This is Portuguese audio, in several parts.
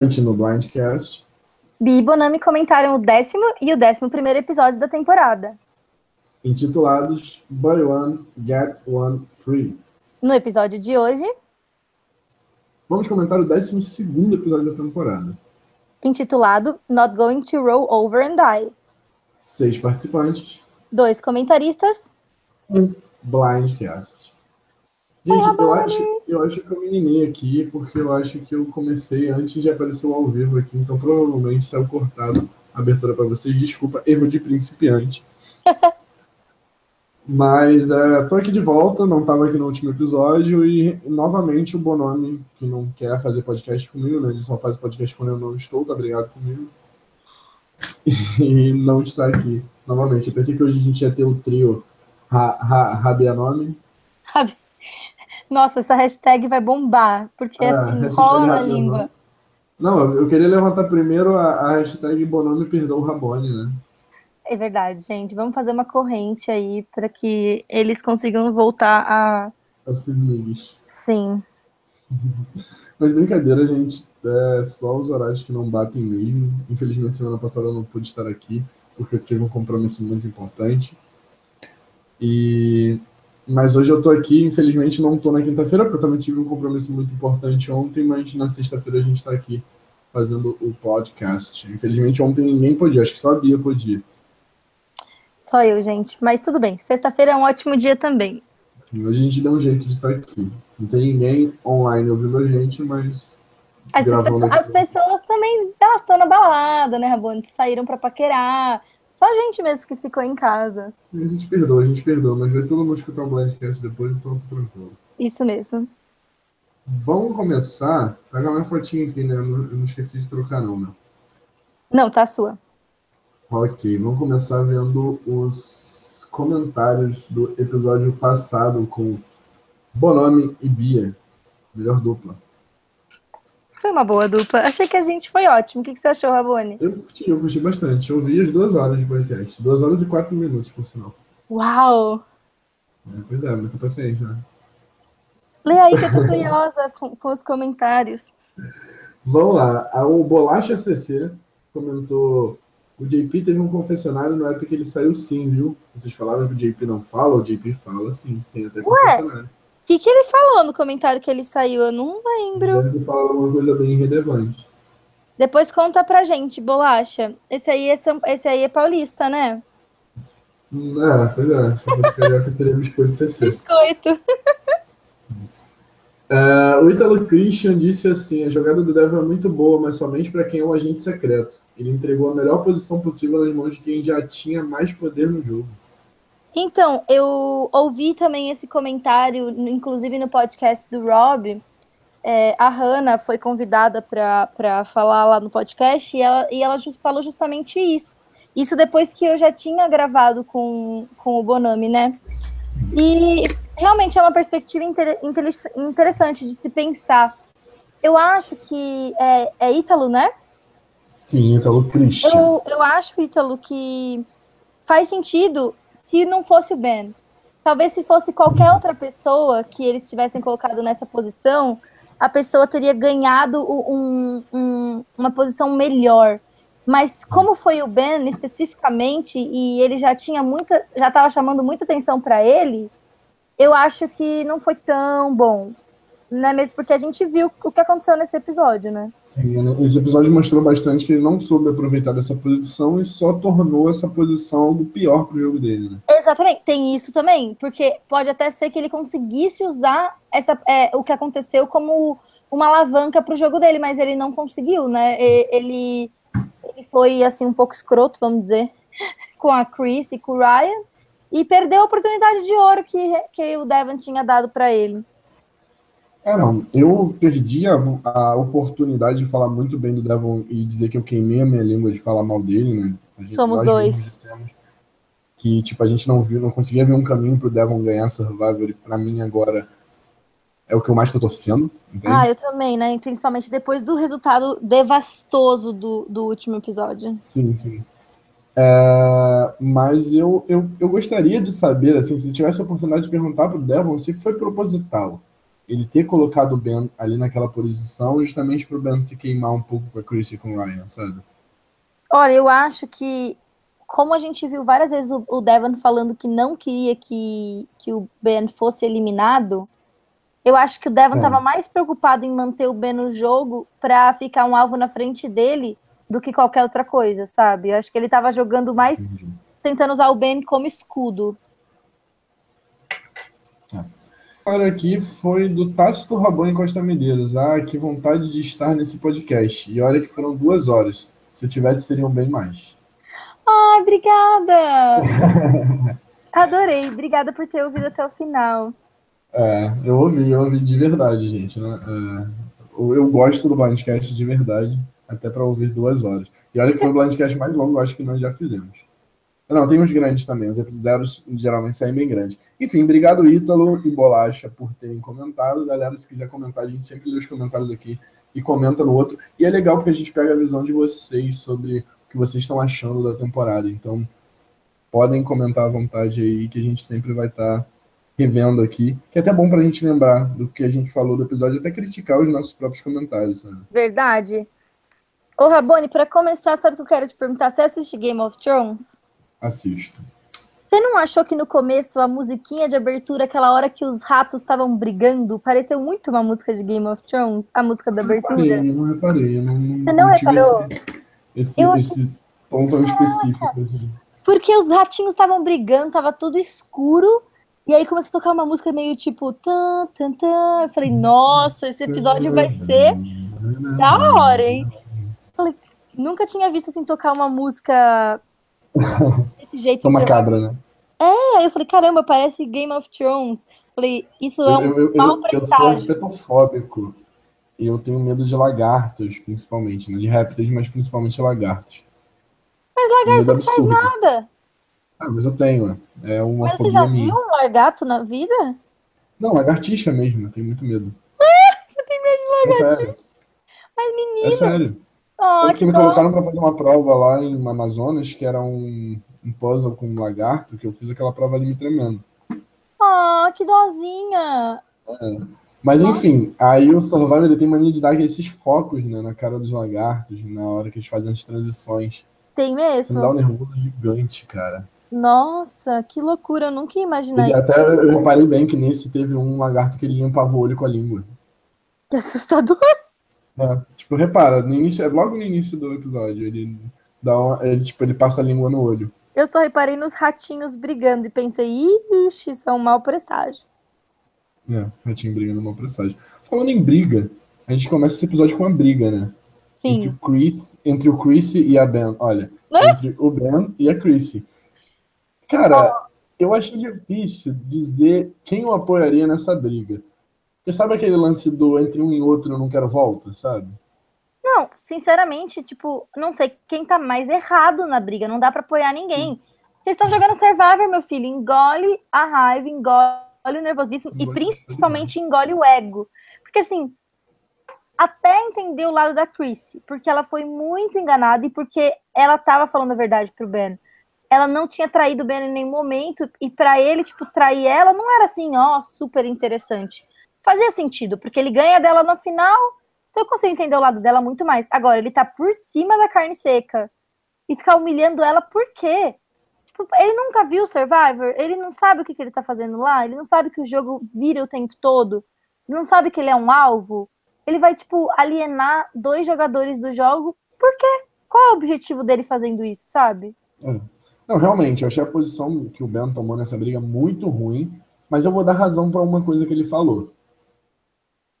no Blindcast. Bi e Bonami comentaram o décimo e o décimo primeiro episódios da temporada. Intitulados Buy One, Get One Free. No episódio de hoje, Vamos comentar o décimo segundo episódio da temporada. intitulado Not Going to Roll Over and Die. Seis participantes, Dois comentaristas. um Blindcast. Gente, eu acho, eu acho que eu me enganei aqui, porque eu acho que eu comecei antes de aparecer o ao vivo aqui, então provavelmente saiu cortado a abertura para vocês. Desculpa, erro de principiante. Mas é, tô aqui de volta, não estava aqui no último episódio, e novamente o Bonomi, que não quer fazer podcast comigo, né? Ele só faz podcast quando eu não estou, tá obrigado comigo. E não está aqui novamente. Eu pensei que hoje a gente ia ter o trio Ra- Ra- Rabianome. Nossa, essa hashtag vai bombar, porque Ah, assim, rola na língua. Não, eu queria levantar primeiro a, a hashtag Bonomi perdoa o Rabone, né? É verdade, gente. Vamos fazer uma corrente aí para que eles consigam voltar a. Assim, amigos. Sim. Mas brincadeira, gente. É só os horários que não batem mesmo. Infelizmente, semana passada eu não pude estar aqui, porque eu tive um compromisso muito importante. E... Mas hoje eu tô aqui, infelizmente não tô na quinta-feira, porque eu também tive um compromisso muito importante ontem, mas na sexta-feira a gente tá aqui fazendo o podcast. Infelizmente ontem ninguém podia, acho que só a Bia podia. Só eu, gente. Mas tudo bem. Sexta-feira é um ótimo dia também. Hoje a gente deu um jeito de estar aqui. Não tem ninguém online ouvindo a gente, mas As, pessoas, as pessoas também elas estão na balada, né, Rabone? Saíram pra paquerar. Só a gente mesmo que ficou em casa. a gente perdoa, a gente perdoa, mas vai todo mundo escutar um podcast depois, então tá tranquilo. Isso mesmo. Vamos começar. Pega minha fotinha aqui, né? Eu não, eu não esqueci de trocar, não, né? Não, tá a sua. Ok, vamos começar vendo os comentários do episódio passado com Bonomi e Bia. Melhor dupla. Foi uma boa dupla. Achei que a gente foi ótimo. O que que você achou, Rabone? Eu curti, eu curti bastante. Eu vi as duas horas de podcast. Duas horas e quatro minutos, por sinal. Uau! É, pois é, muita paciência, né? Lê aí que eu tô curiosa com, com os comentários. Vamos lá. O Bolacha CC comentou: o JP teve um confessionário no época que ele saiu sim, viu? Vocês falaram que o JP não fala, o JP fala sim. Tem até confessionário. O que, que ele falou no comentário que ele saiu? Eu não lembro. Ter falado uma coisa bem relevante. Depois conta pra gente, Bolacha. Esse aí é, São- esse aí é paulista, né? É, pois é. Se fosse carioca, seria biscoito CC. Biscoito. É, o Ítalo Christian disse assim: a jogada do Devil é muito boa, mas somente para quem é um agente secreto. Ele entregou a melhor posição possível nas mãos de quem já tinha mais poder no jogo. Então, eu ouvi também esse comentário, inclusive no podcast do Rob. É, a Hannah foi convidada para falar lá no podcast e ela, e ela falou justamente isso. Isso depois que eu já tinha gravado com, com o Bonami, né? E realmente é uma perspectiva inter- inter- interessante de se pensar. Eu acho que é, é Ítalo, né? Sim, Ítalo Christian. Eu, eu acho, Ítalo, que faz sentido se não fosse o Ben. Talvez se fosse qualquer outra pessoa que eles tivessem colocado nessa posição, a pessoa teria ganhado um- um- uma posição melhor. Mas como foi o Ben especificamente e ele já tinha muita, já estava chamando muita atenção para ele, eu acho que não foi tão bom, né? Mesmo porque a gente viu o que aconteceu nesse episódio, né? Né? Esse episódio mostrou bastante que ele não soube aproveitar dessa posição e só tornou essa posição do pior pro jogo dele, né? Exatamente, tem isso também, porque pode até ser que ele conseguisse usar essa, é, o que aconteceu como uma alavanca para o jogo dele, mas ele não conseguiu, né? Ele, ele foi assim um pouco escroto, vamos dizer, com a Chris e com o Ryan e perdeu a oportunidade de ouro que, que o Devon tinha dado para ele. É, não. Eu perdi a, a oportunidade de falar muito bem do Devon e dizer que eu queimei a minha língua de falar mal dele, né? A gente- Somos dois. Que, tipo, a gente não viu, não conseguia ver um caminho pro Devon ganhar Survivor e pra mim agora é o que eu mais tô torcendo, entende? Ah, eu também, né? Principalmente depois do resultado devastoso do, do último episódio. Sim, sim. É, mas eu, eu, eu gostaria de saber, assim, se tivesse a oportunidade de perguntar pro Devon se foi proposital. Ele ter colocado o Ben ali naquela posição justamente para o Ben se queimar um pouco com a Chris e com o Ryan, sabe? Olha, eu acho que, como a gente viu várias vezes o, o Devon falando que não queria que, que o Ben fosse eliminado, eu acho que o Devon estava é. mais preocupado em manter o Ben no jogo para ficar um alvo na frente dele do que qualquer outra coisa, sabe? Eu acho que ele estava jogando mais uhum. tentando usar o Ben como escudo. Agora aqui foi do Tácito Rabão em Costa Medeiros. Ah, que vontade de estar nesse podcast. E olha que foram duas horas. Se eu tivesse, seriam bem mais. Ah, obrigada! Adorei. Obrigada por ter ouvido até o final. É, eu ouvi, eu ouvi de verdade, gente. Né? É, eu gosto do Blindcast de verdade, até para ouvir duas horas. E olha que foi o Blindcast mais longo, acho que nós já fizemos. Não, tem uns grandes também, os episódios geralmente saem bem grandes. Enfim, obrigado Ítalo e Bolacha por terem comentado. Galera, se quiser comentar, a gente sempre lê os comentários aqui e comenta no outro. E é legal porque a gente pega a visão de vocês sobre o que vocês estão achando da temporada. Então, podem comentar à vontade aí, que a gente sempre vai estar tá revendo aqui. Que é até bom para a gente lembrar do que a gente falou do episódio, até criticar os nossos próprios comentários. Sabe? Verdade. Ô, Rabone, para começar, sabe o que eu quero te perguntar? Você assiste Game of Thrones? Assisto. Você não achou que no começo a musiquinha de abertura, aquela hora que os ratos estavam brigando, pareceu muito uma música de Game of Thrones? A música da abertura? Eu não reparei, eu não reparei. Você não, não reparou? Esse, esse, esse tom tão específico. Porque os ratinhos estavam brigando, tava tudo escuro. E aí começou a tocar uma música meio tipo. Tan, tan, tan. Eu falei, nossa, esse episódio vai ser da hora, hein? Eu falei, nunca tinha visto assim tocar uma música desse jeito. Né? É, eu falei, caramba, parece Game of Thrones. Falei, isso é um eu, eu, eu, eu sou petofóbico. E eu tenho medo de lagartos, principalmente, né? De répteis, mas principalmente lagartos. Mas lagarto não faz nada. Ah, mas eu tenho. É uma mas você já minha. viu um lagarto na vida? Não, lagartixa mesmo, eu tenho muito medo. você tem medo de lagartixa? É mas menino. É sério. Oh, que me bom. colocaram para fazer uma prova lá em Amazonas, que era um, um puzzle com um lagarto, que eu fiz aquela prova ali me tremendo. Ah, oh, que dozinha! É. Mas enfim, aí o Survivor ele tem mania de dar esses focos né, na cara dos lagartos na hora que eles fazem as transições. Tem mesmo? me dá um nervoso gigante, cara. Nossa, que loucura, eu nunca ia imaginar. até eu reparei bem que nesse teve um lagarto que ele limpava o olho com a língua. Que assustador! É, tipo, repara, no início, é logo no início do episódio, ele dá uma, ele, tipo, ele passa a língua no olho. Eu só reparei nos ratinhos brigando e pensei, ixi, são é um mau presságio. É, ratinho brigando é mau presságio. Falando em briga, a gente começa esse episódio com uma briga, né? Sim. Entre o Chris, entre o Chris e a Ben. Olha, entre o Ben e a Chris. Cara, oh. eu achei difícil dizer quem eu apoiaria nessa briga. Porque sabe aquele lance do entre um e outro eu não quero volta, sabe? Não, sinceramente, tipo, não sei quem tá mais errado na briga, não dá para apoiar ninguém. Sim. Vocês estão jogando Survivor, meu filho, engole a raiva, engole o nervosismo engole e principalmente engole o ego. Porque assim, até entender o lado da Chrissy, porque ela foi muito enganada e porque ela tava falando a verdade pro Ben. Ela não tinha traído o Ben em nenhum momento e para ele, tipo, trair ela não era assim, ó, super interessante fazia sentido, porque ele ganha dela no final, então eu consigo entender o lado dela muito mais. Agora, ele tá por cima da carne seca e ficar humilhando ela por quê? Tipo, ele nunca viu Survivor, ele não sabe o que, que ele tá fazendo lá, ele não sabe que o jogo vira o tempo todo, ele não sabe que ele é um alvo. Ele vai, tipo, alienar dois jogadores do jogo, por quê? Qual é o objetivo dele fazendo isso, sabe? É. Não, realmente, eu achei a posição que o Ben tomou nessa briga muito ruim, mas eu vou dar razão para uma coisa que ele falou.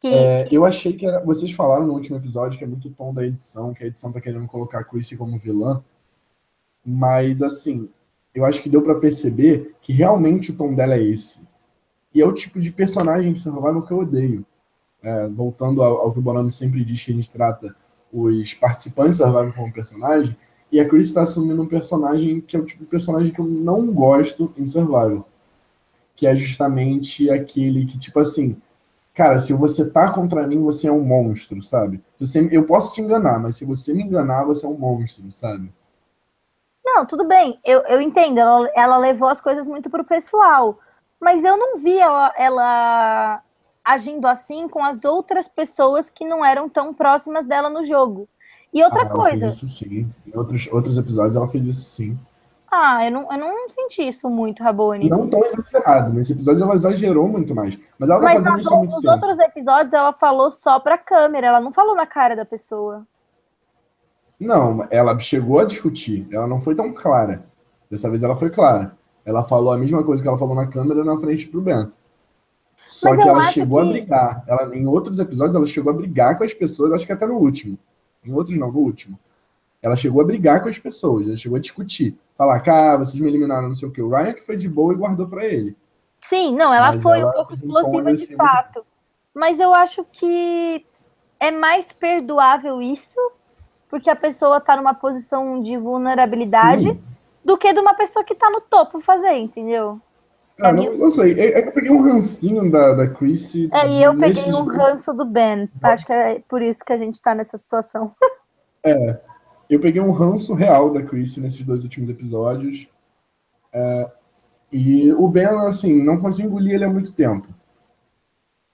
Que, é, Eu achei que era. Vocês falaram no último episódio que é muito tom da edição, que a edição tá querendo colocar a Chrissy como vilã. Mas, assim, eu acho que deu para perceber que realmente o tom dela é esse. E é o tipo de personagem survival que eu odeio. É, voltando ao, ao, que o Bonami sempre diz que a gente trata os participantes survival como personagem, e a Chris está assumindo um personagem que é o tipo de personagem que eu não gosto em survival. Que é justamente aquele que, tipo assim, cara, se você tá contra mim, você é um monstro, sabe? Você, eu posso te enganar, mas se você me enganar, você é um monstro, sabe? Não, tudo bem, eu, eu entendo, ela, ela levou as coisas muito pro pessoal, mas eu não vi ela, ela agindo assim com as outras pessoas que não eram tão próximas dela no jogo. E outra Ah, ela coisa. fez isso sim. Em outros, outros episódios ela fez isso sim. Ah, eu não, eu não senti isso muito, Rabone. Não tão exagerado. Nesse episódio ela exagerou muito mais. Mas ela tá Mas fazendo isso há muito nos tempo. outros episódios ela falou só pra câmera, ela não falou na cara da pessoa. Não, ela chegou a discutir. Ela não foi tão clara. Dessa vez ela foi clara. Ela falou a mesma coisa que ela falou na câmera na frente pro Ben. Só Mas que ela chegou que- a brigar. Ela, em outros episódios, ela chegou a brigar com as pessoas, acho que até no último. Em outros não, no último. Ela chegou a brigar com as pessoas, ela chegou a discutir. Falar, cara, vocês me eliminaram, não sei o quê. O Ryan que foi de boa e guardou pra ele. Sim, não, ela Mas foi ela um pouco explosiva de fato. Mas eu acho que é mais perdoável isso, porque a pessoa tá numa posição de vulnerabilidade, Sim. do que de uma pessoa que tá no topo fazer, entendeu? Ah, É não, não sei. É, é que eu peguei um rancinho da, da Chrissy. É, e eu peguei um ranço do Ben. Acho que é por isso que a gente tá nessa situação. Eu peguei um ranço real da Chrissy nesses dois últimos episódios. É, e o Ben, assim, não consigo engolir ele há muito tempo.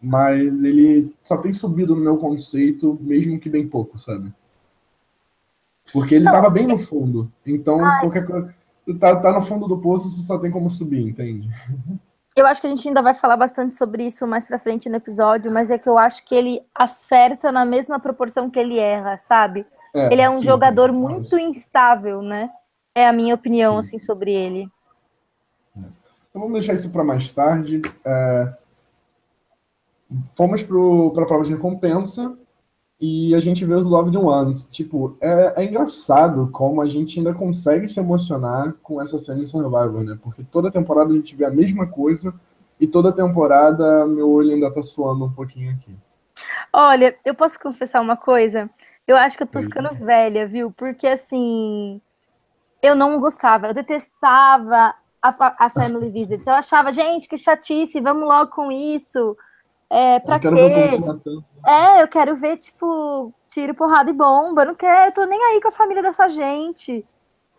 Mas ele só tem subido no meu conceito, mesmo que bem pouco, sabe? Porque ele Não. tava bem no fundo. Então, qualquer coisa. Tá, tá no fundo do poço, você só tem como subir, entende? Eu acho que a gente ainda vai falar bastante sobre isso mais pra frente no episódio, mas é que eu acho que ele acerta na mesma proporção que ele erra, sabe? Ele é um sim, jogador sim. muito instável, né? É a minha opinião, Sim. assim, sobre ele. Então vamos deixar isso para mais tarde. É, Fomos para a prova de recompensa e a gente vê os Loved Ones. Tipo, é, é engraçado como a gente ainda consegue se emocionar com essa cena em Survivor, né? Porque toda temporada a gente vê a mesma coisa e toda temporada meu olho ainda tá suando um pouquinho aqui. Olha, eu posso confessar uma coisa? Eu acho que eu tô ficando velha, viu? Porque, assim, eu não gostava, eu detestava a, a Family Visit. Eu achava, gente, que chatice, vamos logo com isso. É, pra eu quero quê? matando. É, eu quero ver, tipo, tiro, porrada e bomba. Eu não quero, tô nem aí com a família dessa gente.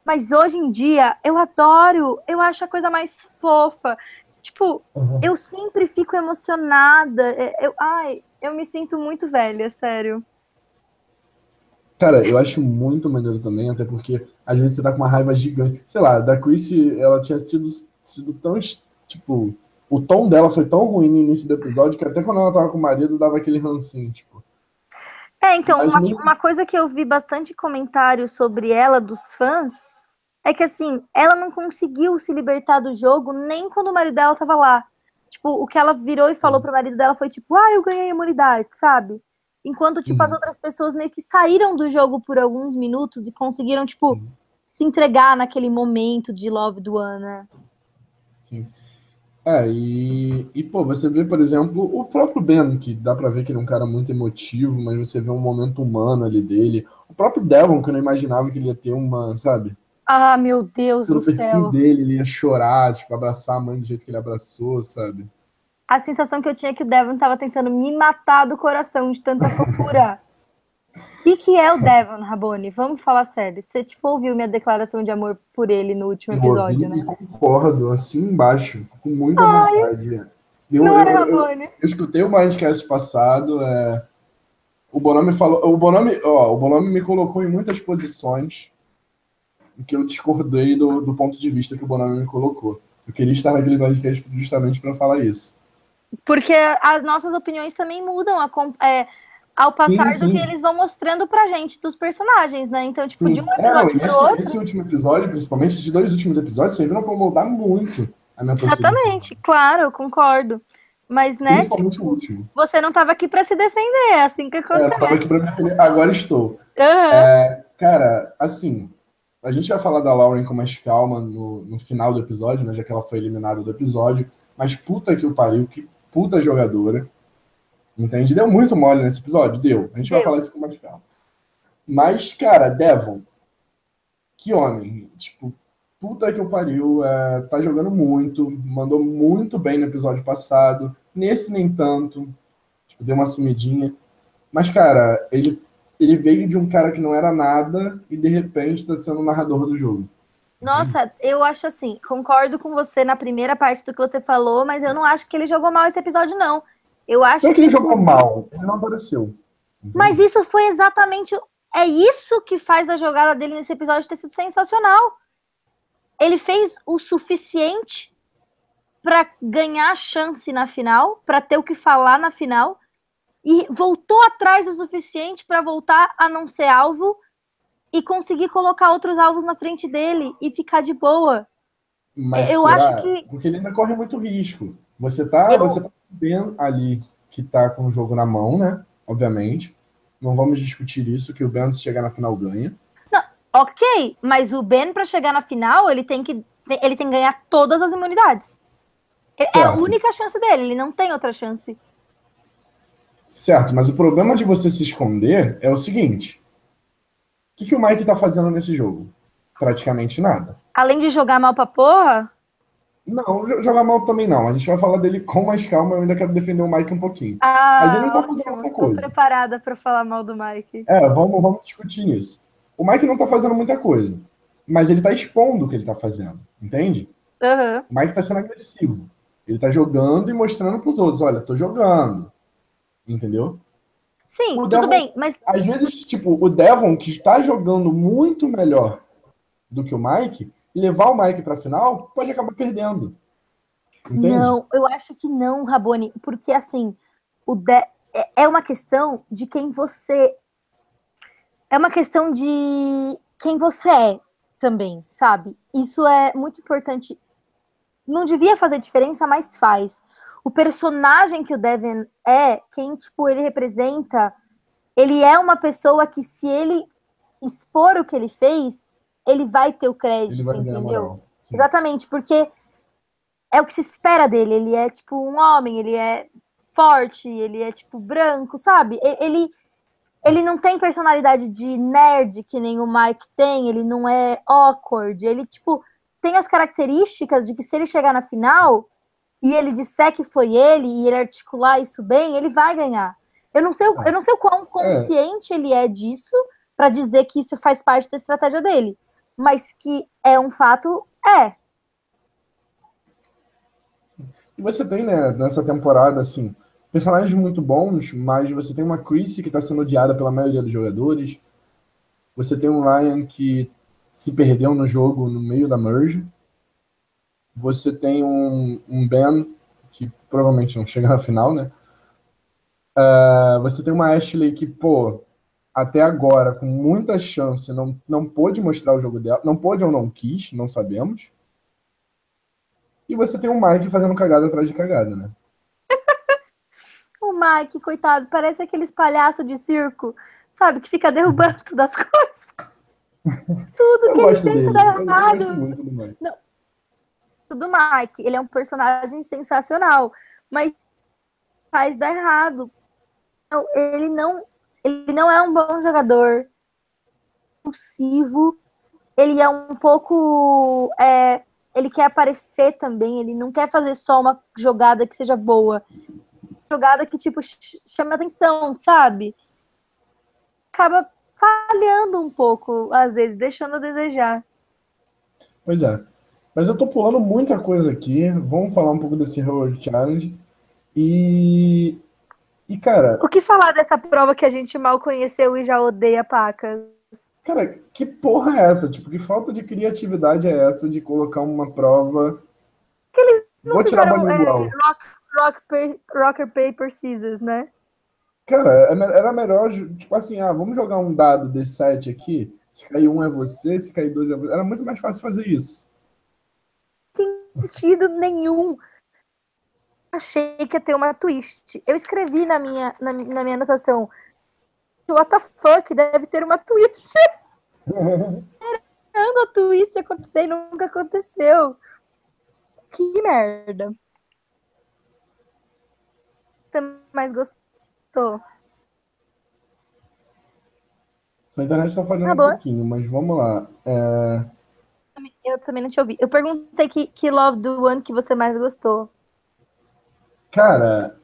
Mas hoje em dia, eu adoro, eu acho a coisa mais fofa. Tipo, Uhum. eu sempre fico emocionada. é, Eu, ai, eu me sinto muito velha, sério. Cara, eu acho muito maneiro também, até porque às vezes você tá com uma raiva gigante. Sei lá, da Chrissy, ela tinha sido, sido tão, tipo, o tom dela foi tão ruim no início do episódio que até quando ela tava com o marido dava aquele rancinho, tipo. É, então, uma, mesmo- uma coisa que eu vi bastante comentário sobre ela dos fãs é que, assim, ela não conseguiu se libertar do jogo nem quando o marido dela tava lá. Tipo, o que ela virou e falou pro marido dela foi tipo, ah, eu ganhei imunidade, sabe? Enquanto, tipo, as Uhum. outras pessoas meio que saíram do jogo por alguns minutos e conseguiram, tipo, Uhum. se entregar naquele momento de Love do né? Sim. É, e, e pô, você vê, por exemplo, o próprio Ben, que dá pra ver que ele é um cara muito emotivo, mas você vê um momento humano ali dele. O próprio Devon, que eu não imaginava que ele ia ter uma, sabe? Ah, meu Deus Pelo do perfil céu. dele, ele ia chorar, tipo, abraçar a mãe do jeito que ele abraçou, sabe? A sensação que eu tinha é que o Devon tava tentando me matar do coração de tanta fofura. E que é o Devon, Rabone? Vamos falar sério. Você, tipo, ouviu minha declaração de amor por ele no último episódio, Eu ouvi né? Concordo, assim embaixo, com muita vontade. Eu, Não eu, era eu, Rabone. eu escutei o Mindcast passado, é, o Bonami falou, o Bonami, ó, o Bonami me colocou em muitas posições em que eu discordei do, do ponto de vista que o Bonami me colocou. Eu queria estar naquele Mindcast justamente para falar isso. Porque as nossas opiniões também mudam a é, ao passar sim. do que eles vão mostrando pra gente dos personagens, né? Então, tipo, Sim. de um É, episódio e pro esse, outro. esse último episódio, principalmente esses dois últimos episódios, serviram para moldar muito a minha. Exatamente, claro, eu concordo. Mas, né, Principalmente tipo, o último. você não tava aqui pra se defender, é assim que É, eu tava aqui acontece. pra me defender, agora estou. Aham. É, cara, assim, a gente vai falar da Lauren com mais calma no, no final do episódio, né? Já que ela foi eliminada do episódio. Mas puta que o pariu, que puta jogadora. Entende? Deu muito mole nesse episódio? Deu. A gente vai Deu. falar isso com mais calma. Mas, cara, Devon, que homem. Tipo, puta que o pariu. é, tá jogando muito. Mandou muito bem no episódio passado. Nesse, nem tanto. Tipo, deu uma sumidinha. Mas, cara, ele ele veio de um cara que não era nada e de repente está sendo o narrador do jogo. Nossa, eu acho assim, concordo com você na primeira parte do que você falou, mas eu não acho que ele jogou mal esse episódio, não. Eu acho Não é que ele jogou mal, ele não apareceu. Mas isso foi exatamente. É isso que faz a jogada dele nesse episódio ter sido sensacional. Ele fez o suficiente pra ganhar chance na final, pra ter o que falar na final, e voltou atrás o suficiente pra voltar a não ser alvo e conseguir colocar outros alvos na frente dele e ficar de boa. Mas Eu será? acho que- Porque ele ainda corre muito risco. Você tá, Eu- você tá bem ali que tá com o jogo na mão, né? Obviamente. Não vamos discutir isso, que o Ben, se chegar na final, ganha. Ok, mas o Ben, pra chegar na final, ele tem que, ele tem que ganhar todas as imunidades. É- É a Certo. única chance dele, ele não tem outra chance. Certo, mas o problema de você se esconder é o seguinte. O que, que o Mike tá fazendo nesse jogo? Praticamente nada. Além de jogar mal pra porra, Não, jo- jogar mal também não. A gente vai falar dele com mais calma, eu ainda quero defender o Mike um pouquinho. ah, Mas ele não tá fazendo ótimo, outra tô coisa. preparada pra falar mal do Mike. É, vamos, vamos discutir isso. O Mike não tá fazendo muita coisa, mas ele tá expondo o que ele tá fazendo, entende? Aham. O Mike tá sendo agressivo. Ele tá jogando e mostrando pros outros, olha, tô jogando. Entendeu? Sim, O tudo Devon- bem, mas Às vezes, tipo, o Devon, que está jogando muito melhor do que o Mike, levar o Mike pra final, pode acabar perdendo. Entende? não, eu acho que não, Rabone, porque assim, o de- é- é uma questão de quem você é uma questão de quem você é também, sabe? Isso é muito importante. Não devia fazer diferença, mas faz. O personagem que o Devin é, quem tipo ele representa, ele é uma pessoa que se ele expor o que ele fez, ele vai ter o crédito, vai entendeu? Exatamente, porque é o que se espera dele. Ele é tipo um homem, ele é forte, ele é tipo branco, sabe? Ele ele não tem personalidade de nerd que nem o Mike tem, ele não é awkward, ele tipo tem as características de que se ele chegar na final e ele disser que foi ele e ele articular isso bem, ele vai ganhar. Eu não sei, o- eu não sei o quão consciente ele é disso pra dizer que isso faz parte da estratégia dele, mas que é um fato, é. E você tem, né, nessa temporada, assim, personagens muito bons, mas você tem uma Chrissy que está sendo odiada pela maioria dos jogadores. Você tem um Ryan que se perdeu no jogo no meio da merge. Você tem um, um Ben que provavelmente não chega na final, né? Ah, você tem uma Ashley que, pô, até agora, com muita chance, não, não pôde mostrar o jogo dela. Não pôde ou não quis, não sabemos. E você tem o Mike fazendo cagada atrás de cagada, né? O Mike, coitado, parece aqueles palhaços de circo, sabe? Que fica derrubando todas as coisas. Tudo Eu que ele tenta dele. dar errado. muito do Mike. Ele é um personagem sensacional, mas faz dar errado. Ele não, ele não é um bom jogador, impulsivo. Ele é um pouco, é, ele quer aparecer também. Ele não quer fazer só uma jogada que seja boa, jogada que tipo ch- chame atenção, sabe? Acaba falhando um pouco às vezes, deixando a desejar. Pois é. Mas eu tô pulando muita coisa aqui. Vamos falar um pouco desse Hero Challenge. E. E, cara, O que falar dessa prova que a gente mal conheceu e já odeia pacas? cara, que porra é essa? Tipo, que falta de criatividade é essa de colocar uma prova. Vou tirar a Fizeram, bolinha é, do alvo. rock, rock, rocker, paper, scissors, né? Cara, é era melhor, tipo assim, ah, vamos jogar um dado D7 aqui. Se cair um é você, se cair dois é você. Era muito mais fácil fazer isso. Sentido nenhum. Achei que ia ter uma twist. Eu escrevi na minha, na, na minha anotação. What the fuck? Deve ter uma twist. Esperando a twist acontecer e nunca aconteceu. Que merda. Mais gostou? Sua internet tá falhando Tá um pouquinho, mas vamos lá. É, Eu também não te ouvi. Eu perguntei que, que Love do One que você mais gostou. Cara,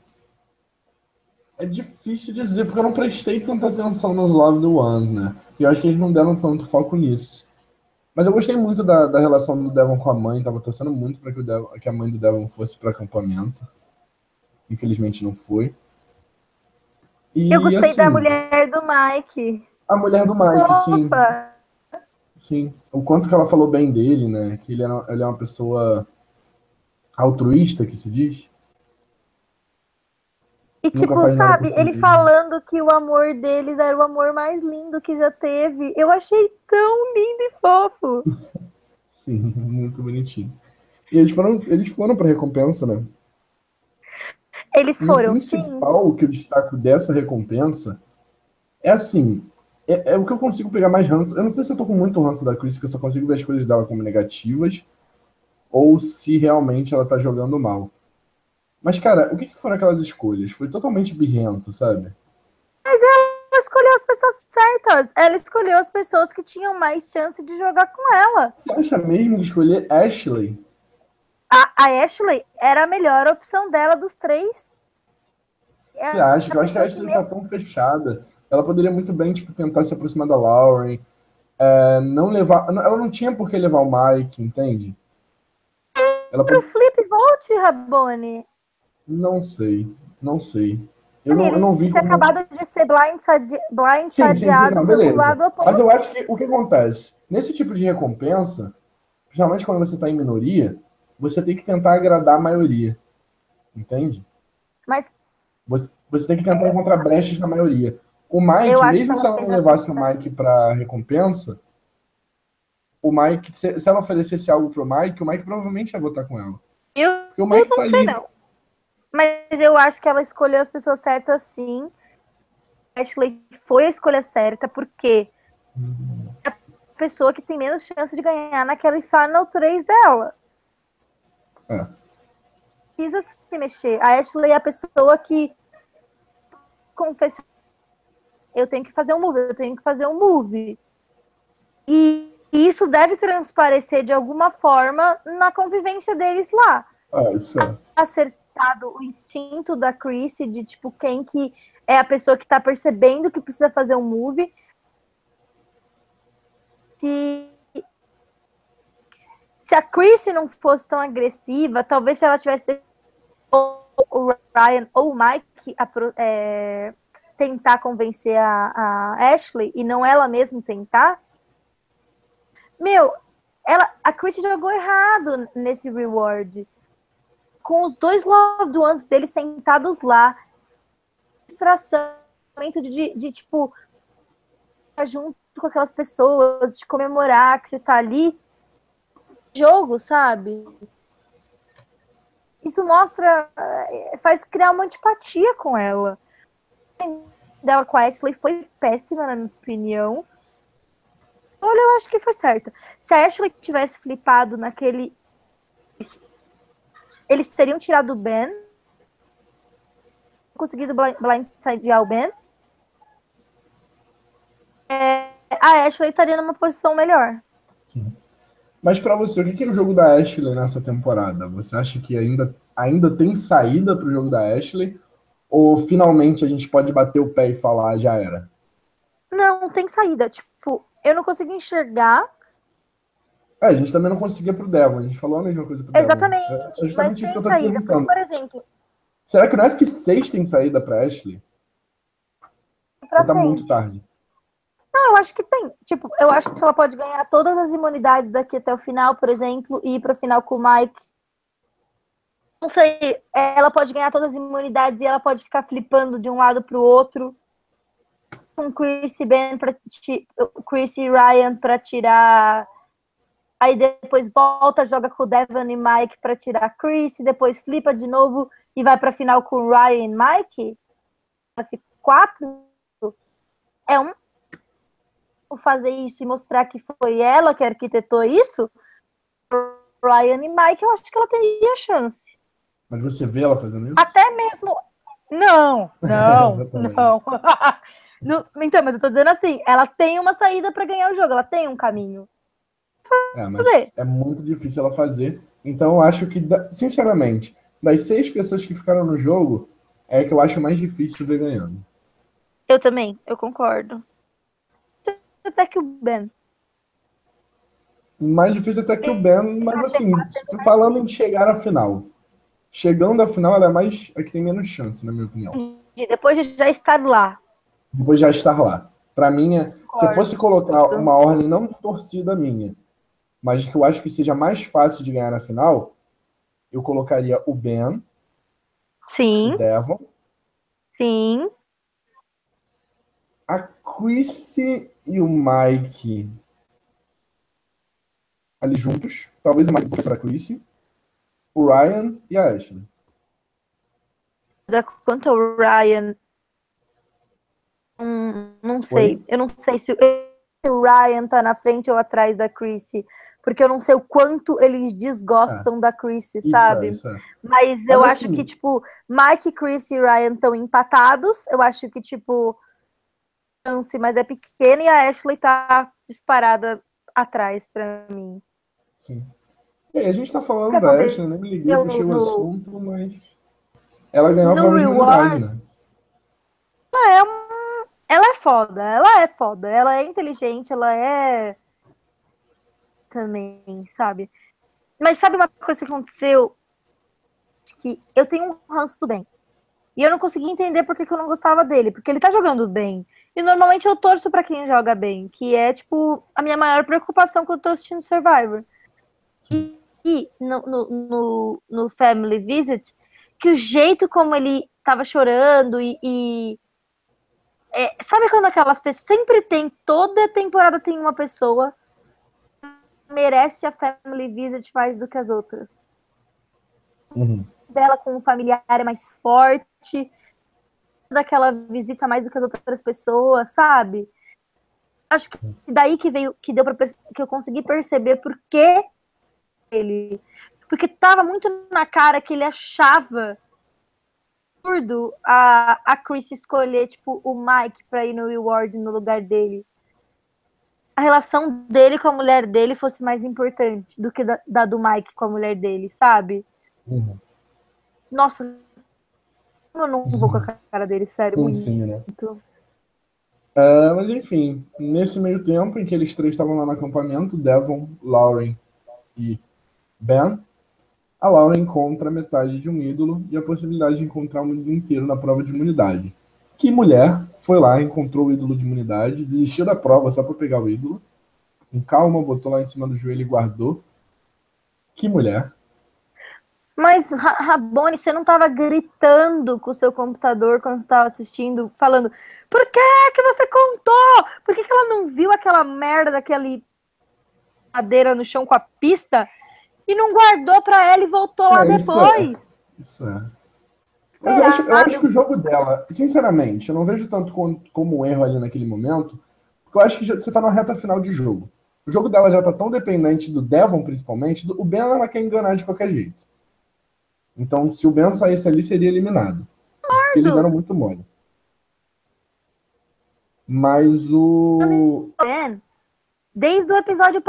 é difícil dizer, porque eu não prestei tanta atenção nos Love do Ones, né? E eu acho que eles não deram tanto foco nisso. Mas eu gostei muito da, da relação do Devon com a mãe, tava torcendo muito para que, que a mãe do Devon fosse para acampamento. infelizmente não foi. E, Eu gostei assim, da mulher do Mike. A mulher do Mike, sim. Sim. O quanto que ela falou bem dele, né? Que ele, era, ele é uma pessoa altruísta, que se diz. E Nunca tipo, sabe, ele falando que o amor deles era o amor mais lindo que já teve. Eu achei tão lindo e fofo. Sim, muito bonitinho. E eles foram, eles foram pra recompensa, né? Eles foram, o sim. principal que eu destaco dessa recompensa é assim. É, é o que eu consigo pegar mais ranço. Eu não sei se eu tô com muito ranço da Chris, que eu só consigo ver as coisas dela como negativas, ou se realmente ela tá jogando mal. Mas, cara, o que, que foram aquelas escolhas? Foi totalmente birrento, sabe? Ela escolheu as pessoas certas. Ela escolheu as pessoas que tinham mais chance de jogar com ela. Você acha mesmo que escolher Ashley? A, a Ashley era a melhor opção dela dos três. Você acha? Eu acho que a Ashley tá tão fechada. Ela poderia muito bem, tipo, tentar se aproximar da Lauren. é, não levar. Ela não tinha por que levar o Mike, entende? Ela Pro pod- flip vote, Rabone. Não sei. Não sei. Eu não, eu não vi tinha como. acabado de ser Sim, sim, sim, blindsadeado não, pelo beleza. lado oposto. Mas eu acho que o que acontece? Nesse tipo de recompensa, principalmente quando você está em minoria, você tem que tentar agradar a maioria. Entende? Mas Você, você tem que tentar encontrar brechas na maioria. O Mike, Eu mesmo se ela não levasse o Mike para recompensa, o Mike, se, se ela oferecesse algo pro Mike, o Mike provavelmente ia votar com ela. eu Mike não tá sei, ali. não. Mas eu acho que ela escolheu as pessoas certas, sim. Ashley foi a escolha certa, porque é a pessoa que tem menos chance de ganhar naquele Final 3 dela. É. Precisa se mexer. A Ashley é a pessoa que confessou. Eu tenho que fazer um move, eu tenho que fazer um move. E isso deve transparecer de alguma forma na convivência deles lá Ah, isso é. acertado o instinto da Chrissy de tipo quem que é a pessoa que tá percebendo que precisa fazer um move. Se, se a Chrissy não fosse tão agressiva, talvez se ela tivesse ou o Ryan ou o Mike a é, tentar convencer a, a Ashley e não ela mesma tentar, meu, ela, a Chrissy jogou errado nesse reward com os dois loved ones dele sentados lá, distração, momento de, de, de, tipo, junto com aquelas pessoas, de comemorar que você tá ali. Jogo, sabe? Isso mostra, eh, faz criar uma antipatia com ela. Dela com a Ashley foi péssima, na minha opinião. Olha, eu acho que foi certa. Se a Ashley tivesse flipado naquele eles teriam tirado o Ben, conseguido blind- blindsidear o Ben. É, a Ashley estaria numa posição melhor. Mas pra você, o que é o jogo da Ashley nessa temporada? Você acha que ainda, ainda tem saída pro jogo da Ashley? Ou finalmente a gente pode bater o pé e falar, "Ah, já era? Não, tem saída. Tipo, eu não consigo enxergar É, a gente também não conseguia pro Devon, a gente falou a mesma coisa pro Devon. exatamente, É mas justamente isso que eu tô saída. Perguntando. por exemplo, Será que no F6 tem saída pra Ashley? pra tá muito tarde? Não, eu acho que tem. Tipo, eu acho que ela pode ganhar todas as imunidades daqui até o final, por exemplo, e ir pro final com o Mike. Não sei, ela pode ganhar todas as imunidades e ela pode ficar flipando de um lado pro outro. Com Chris e Ben pra ti- Chris e Ryan pra tirar. Aí depois volta, joga com o Devon e Mike pra tirar Chris, depois flipa de novo e vai pra final com o Ryan e Mike. Vai ficar quatro. É um fazer isso e mostrar que foi ela que arquitetou isso, Ryan e Mike, eu acho que ela teria chance. Mas você vê ela fazendo isso? Até mesmo. Não, não, não. Não, Então, mas eu tô dizendo assim, ela tem uma saída pra ganhar o jogo, ela tem um caminho. É, mas fazer. é muito difícil ela fazer. Então eu acho que, sinceramente, das seis pessoas que ficaram no jogo, é que eu acho mais difícil ver ganhando. Eu também, eu concordo. Até que o Ben. Mais difícil até que o Ben, mas assim, falando em chegar à final. Chegando à final, ela é mais a que tem menos chance, na minha opinião. De depois de já estar lá. Depois de já estar lá. Para mim, é, se eu fosse colocar uma ordem não de torcida minha, mas que eu acho que seja mais fácil de ganhar na final, eu colocaria o Ben, Sim, o Devon, sim. a Chrissy e o Mike ali juntos. Talvez o Mike fosse a Chrissy, o Ryan e a Ashley. Quanto ao Ryan. Hum, não sei. Oi? Eu não sei se o, Ryan tá na frente ou atrás da Chrissy. Porque eu não sei o quanto eles desgostam da Chrissy, Isso sabe? é, isso é. Mas eu Mas, acho assim- que, tipo, Mike, Chris e Ryan estão empatados. Eu acho que, tipo, chance mas é pequena e a Ashley tá disparada atrás pra mim. Sim. Aí, a gente tá falando da? Ashley, nem me liguei, puxei o assunto, mas ela ganhou a No imunidade, reward- né? Ela é, um... ela é foda, ela é foda, ela é inteligente, ela é. Também, sabe? Mas sabe uma coisa que aconteceu? Que eu tenho um ranço do bem. E eu não consegui entender por que, que eu não gostava dele, porque ele tá jogando bem. E normalmente eu torço pra quem joga bem, que é, tipo, a minha maior preocupação quando eu tô assistindo Survivor. E, e no, no, no, no Family Visit, que o jeito como ele tava chorando e, e é, sabe quando aquelas pessoas. Sempre tem, toda temporada tem uma pessoa que merece a family visit mais do que as outras. Uhum. Dela com o familiar é mais forte, daquela visita mais do que as outras pessoas, sabe? Acho que daí que veio, que deu para que eu consegui perceber por que ele. Porque tava muito na cara que ele achava absurdo a, a Chris escolher, tipo, o Mike pra ir no reward no lugar dele. A relação dele com a mulher dele fosse mais importante do que da, da do Mike com a mulher dele, sabe? Uhum. Nossa, eu não vou com a cara dele, sério, muito. Né? É, mas enfim, nesse meio tempo em que eles três estavam lá no acampamento, Devon, Lauren e Ben, a Lauren encontra metade de um ídolo e a possibilidade de encontrar o mundo inteiro na prova de imunidade. Que mulher foi lá, encontrou o ídolo de imunidade, desistiu da prova só para pegar o ídolo, com calma, botou lá em cima do joelho e guardou. Que mulher. Mas, Ra- Rabone, você não tava gritando com o seu computador quando estava assistindo, falando por que que você contou? Por que, que ela não viu aquela merda daquele madeira no chão com a pista e não guardou pra ela e voltou lá É, isso depois? Isso é. Mas eu acho, eu acho que o jogo dela, sinceramente, eu não vejo tanto como, como um erro ali naquele momento, porque eu acho que já- você tá na reta final de jogo. O jogo dela já tá tão dependente do Devon, principalmente, do, o Ben ela quer enganar de qualquer jeito. Então, se o Ben saísse ali, seria eliminado. Eles deram muito mole. Mas o. Ben, desde o episódio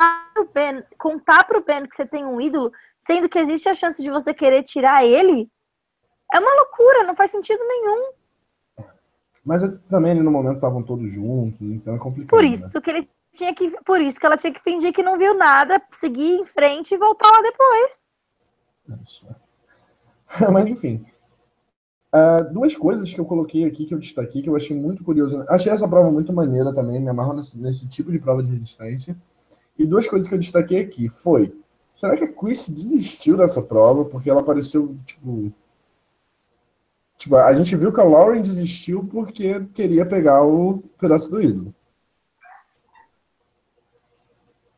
passado, o Ben, contar pro Ben que você tem um ídolo, sendo que existe a chance de você querer tirar ele, é uma loucura, não faz sentido nenhum. Mas também no momento estavam todos juntos, então é complicado. Por né? isso que ele tinha que, por isso que ela tinha que fingir que não viu nada, seguir em frente e voltar lá depois. Mas enfim. Ah, duas coisas que eu coloquei aqui, que eu destaquei, que eu achei muito curioso. Achei essa prova muito maneira também, me amarro nesse, nesse tipo de prova de resistência. E duas coisas que eu destaquei aqui foi: será que a Chris desistiu dessa prova? Porque ela apareceu, tipo. Tipo, a gente viu que a Lauren desistiu porque queria pegar o pedaço do ídolo.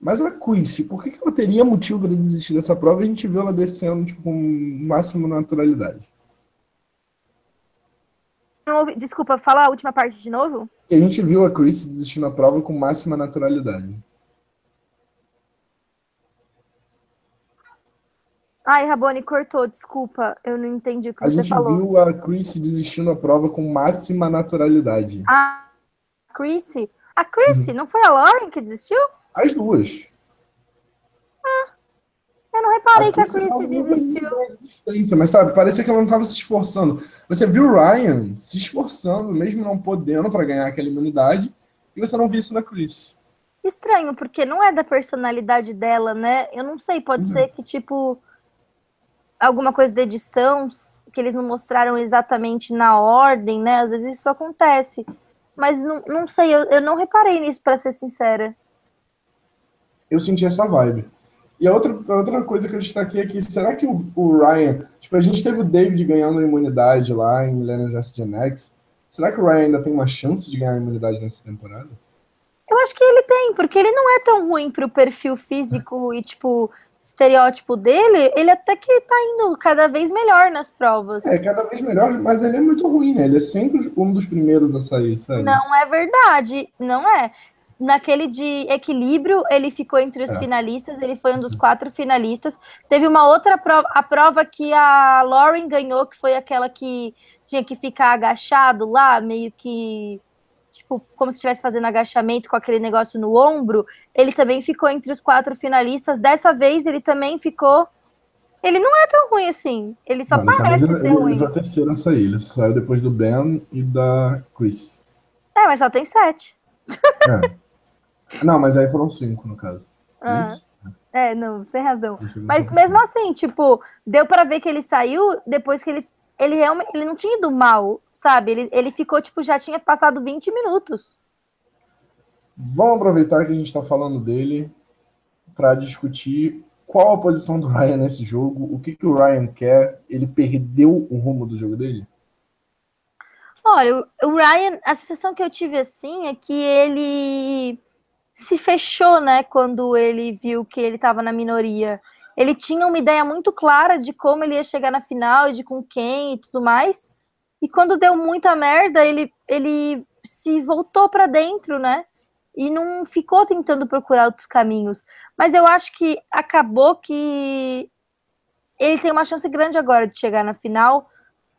Mas a Quincy, por que que ela teria motivo para desistir dessa prova e a gente viu ela descendo tipo, com máxima naturalidade? Não Desculpa, fala a última parte de novo? E a gente viu a Chris desistir na prova com máxima naturalidade. Ai, Rabone, cortou, desculpa, eu não entendi o que A você gente falou. viu a Chris desistindo na prova com máxima naturalidade. A Chrissy? A Chrissy, Uhum. não foi a Lauren que desistiu? As duas. Eu não reparei que a Chris Chrissy desistiu. Mas sabe, parecia que ela não estava se esforçando. Você viu o Ryan se esforçando, mesmo não podendo para ganhar aquela imunidade, e você não viu isso na Chris. Estranho, porque não é da personalidade dela, né? Eu não sei, pode Uhum. ser que, tipo. Alguma coisa da edição, que eles não mostraram exatamente na ordem, né? Às vezes isso acontece. Mas não, não sei, eu, eu não reparei nisso, para ser sincera. Eu senti essa vibe. E a outra, a outra coisa que eu destaquei aqui, será que o, o, Ryan. Tipo, a gente teve o David ganhando imunidade lá em Millennium Gen X. Será que o Ryan ainda tem uma chance de ganhar imunidade nessa temporada? Eu acho que ele tem, porque ele não é tão ruim pro perfil físico e, tipo, estereótipo dele, ele até que tá indo cada vez melhor nas provas. É, cada vez melhor, mas ele é muito ruim, né? Ele é sempre um dos primeiros a sair, sabe? Não é verdade, não é. Naquele de equilíbrio, ele ficou entre os é. finalistas, ele foi um dos quatro finalistas. Teve uma outra prova, a prova que a Lauren ganhou, que foi aquela que tinha que ficar agachado lá, meio que tipo, como se estivesse fazendo agachamento com aquele negócio no ombro, ele também ficou entre os quatro finalistas. Dessa vez ele também ficou. Ele não é tão ruim assim. Ele só não, parece ele, ser ele, ruim. Ele foi a terceira a sair. Ele saiu depois do Ben e da Chris. É, mas só tem sete. É. Não, mas aí foram cinco, no caso. Ah. É, não, sem razão. Mas mesmo assim, tipo, deu para ver que ele saiu depois que ele ele realmente ele não tinha ido mal sabe? Ele, ele ficou, tipo, já tinha passado 20 minutos. Vamos aproveitar que a gente está falando dele para discutir qual a posição do Ryan nesse jogo, o que, que o Ryan quer, ele perdeu o rumo do jogo dele? Olha, o Ryan, a sensação que eu tive assim é que ele se fechou, né, quando ele viu que ele estava na minoria. Ele tinha uma ideia muito clara de como ele ia chegar na final e de com quem e tudo mais. E quando deu muita merda, ele, ele se voltou para dentro, né? E não ficou tentando procurar outros caminhos. Mas eu acho que acabou que ele tem uma chance grande agora de chegar na final,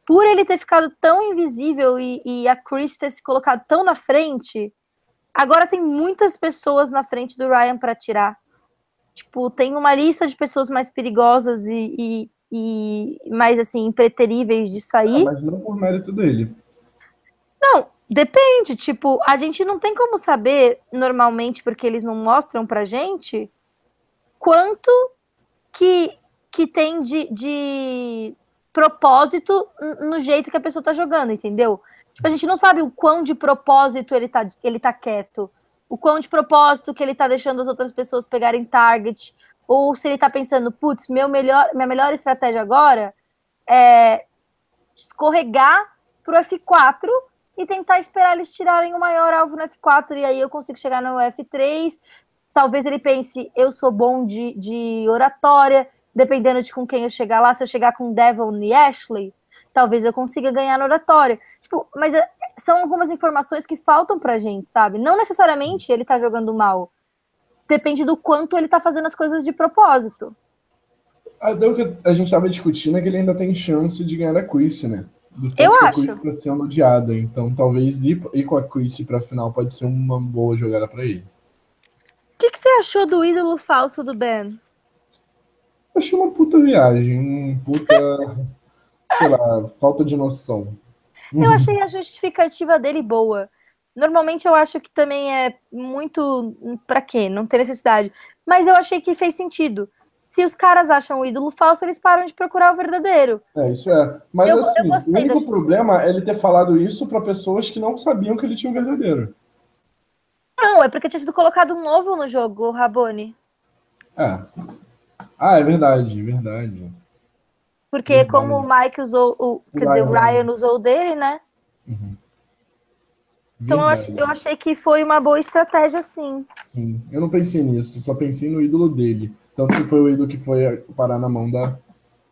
por ele ter ficado tão invisível e, e a Chris ter se colocado tão na frente. Agora tem muitas pessoas na frente do Ryan para tirar. Tipo, tem uma lista de pessoas mais perigosas e, e e mais assim, impreteríveis de sair. Ah, mas não por mérito dele. Não, depende. Tipo, a gente não tem como saber normalmente, porque eles não mostram pra gente, quanto que, que tem de, de propósito no jeito que a pessoa tá jogando, entendeu? Tipo, a gente não sabe o quão de propósito ele tá, ele tá quieto, o quão de propósito que ele tá deixando as outras pessoas pegarem target, ou se ele está pensando, putz, meu melhor, minha melhor estratégia agora é escorregar para o F4 e tentar esperar eles tirarem o maior alvo no F4 e aí eu consigo chegar no F3. Talvez ele pense, eu sou bom de, de oratória, dependendo de com quem eu chegar lá, se eu chegar com Devon e Ashley, talvez eu consiga ganhar na oratória. Tipo, mas é, são algumas informações que faltam pra gente, sabe? Não necessariamente ele tá jogando mal depende do quanto ele tá fazendo as coisas de propósito. Até o que a gente estava discutindo é que ele ainda tem chance de ganhar a Chris, né? Do tanto Eu que acho. a Chris está sendo odiada. Então talvez ir, ir com a Chris para a final pode ser uma boa jogada para ele. O que, que, você achou do ídolo falso do Ben? Achei uma puta viagem, um puta, sei lá, falta de noção. Eu achei a justificativa dele boa. Normalmente eu acho que também é muito para quê? Não tem necessidade. Mas eu achei que fez sentido. Se os caras acham o ídolo falso, eles param de procurar o verdadeiro. É, isso é. Mas eu, assim, eu o único problema é ele ter falado isso para pessoas que não sabiam que ele tinha um verdadeiro. Não, é porque tinha sido colocado novo no jogo, Rabone. É. Ah, é verdade, verdade. Porque verdade. como o Mike usou, o, quer Ryan, dizer, o Ryan usou o dele, né? Uhum. Então eu, ach, eu, achei que foi uma boa estratégia, sim. Sim, eu não pensei nisso, só pensei no ídolo dele. Tanto que foi o ídolo que foi parar na mão da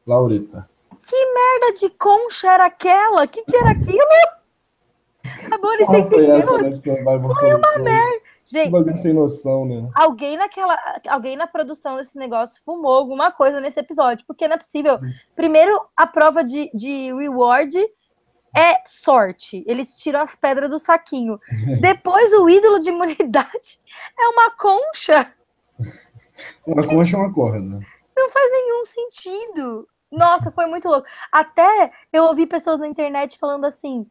Laureta. Que merda de concha era aquela? O que, que era aquilo? A Bonnie sem foi essa, né, Foi uma merda. Gente, sem noção, né? Alguém naquela, alguém na produção desse negócio fumou alguma coisa nesse episódio, porque não é possível. Primeiro, a prova de, de reward é sorte. Eles tiram as pedras do saquinho. Depois, o ídolo de imunidade é uma concha. Uma concha é uma corda. Não faz nenhum sentido. Nossa, foi muito louco. Até eu ouvi pessoas na internet falando assim: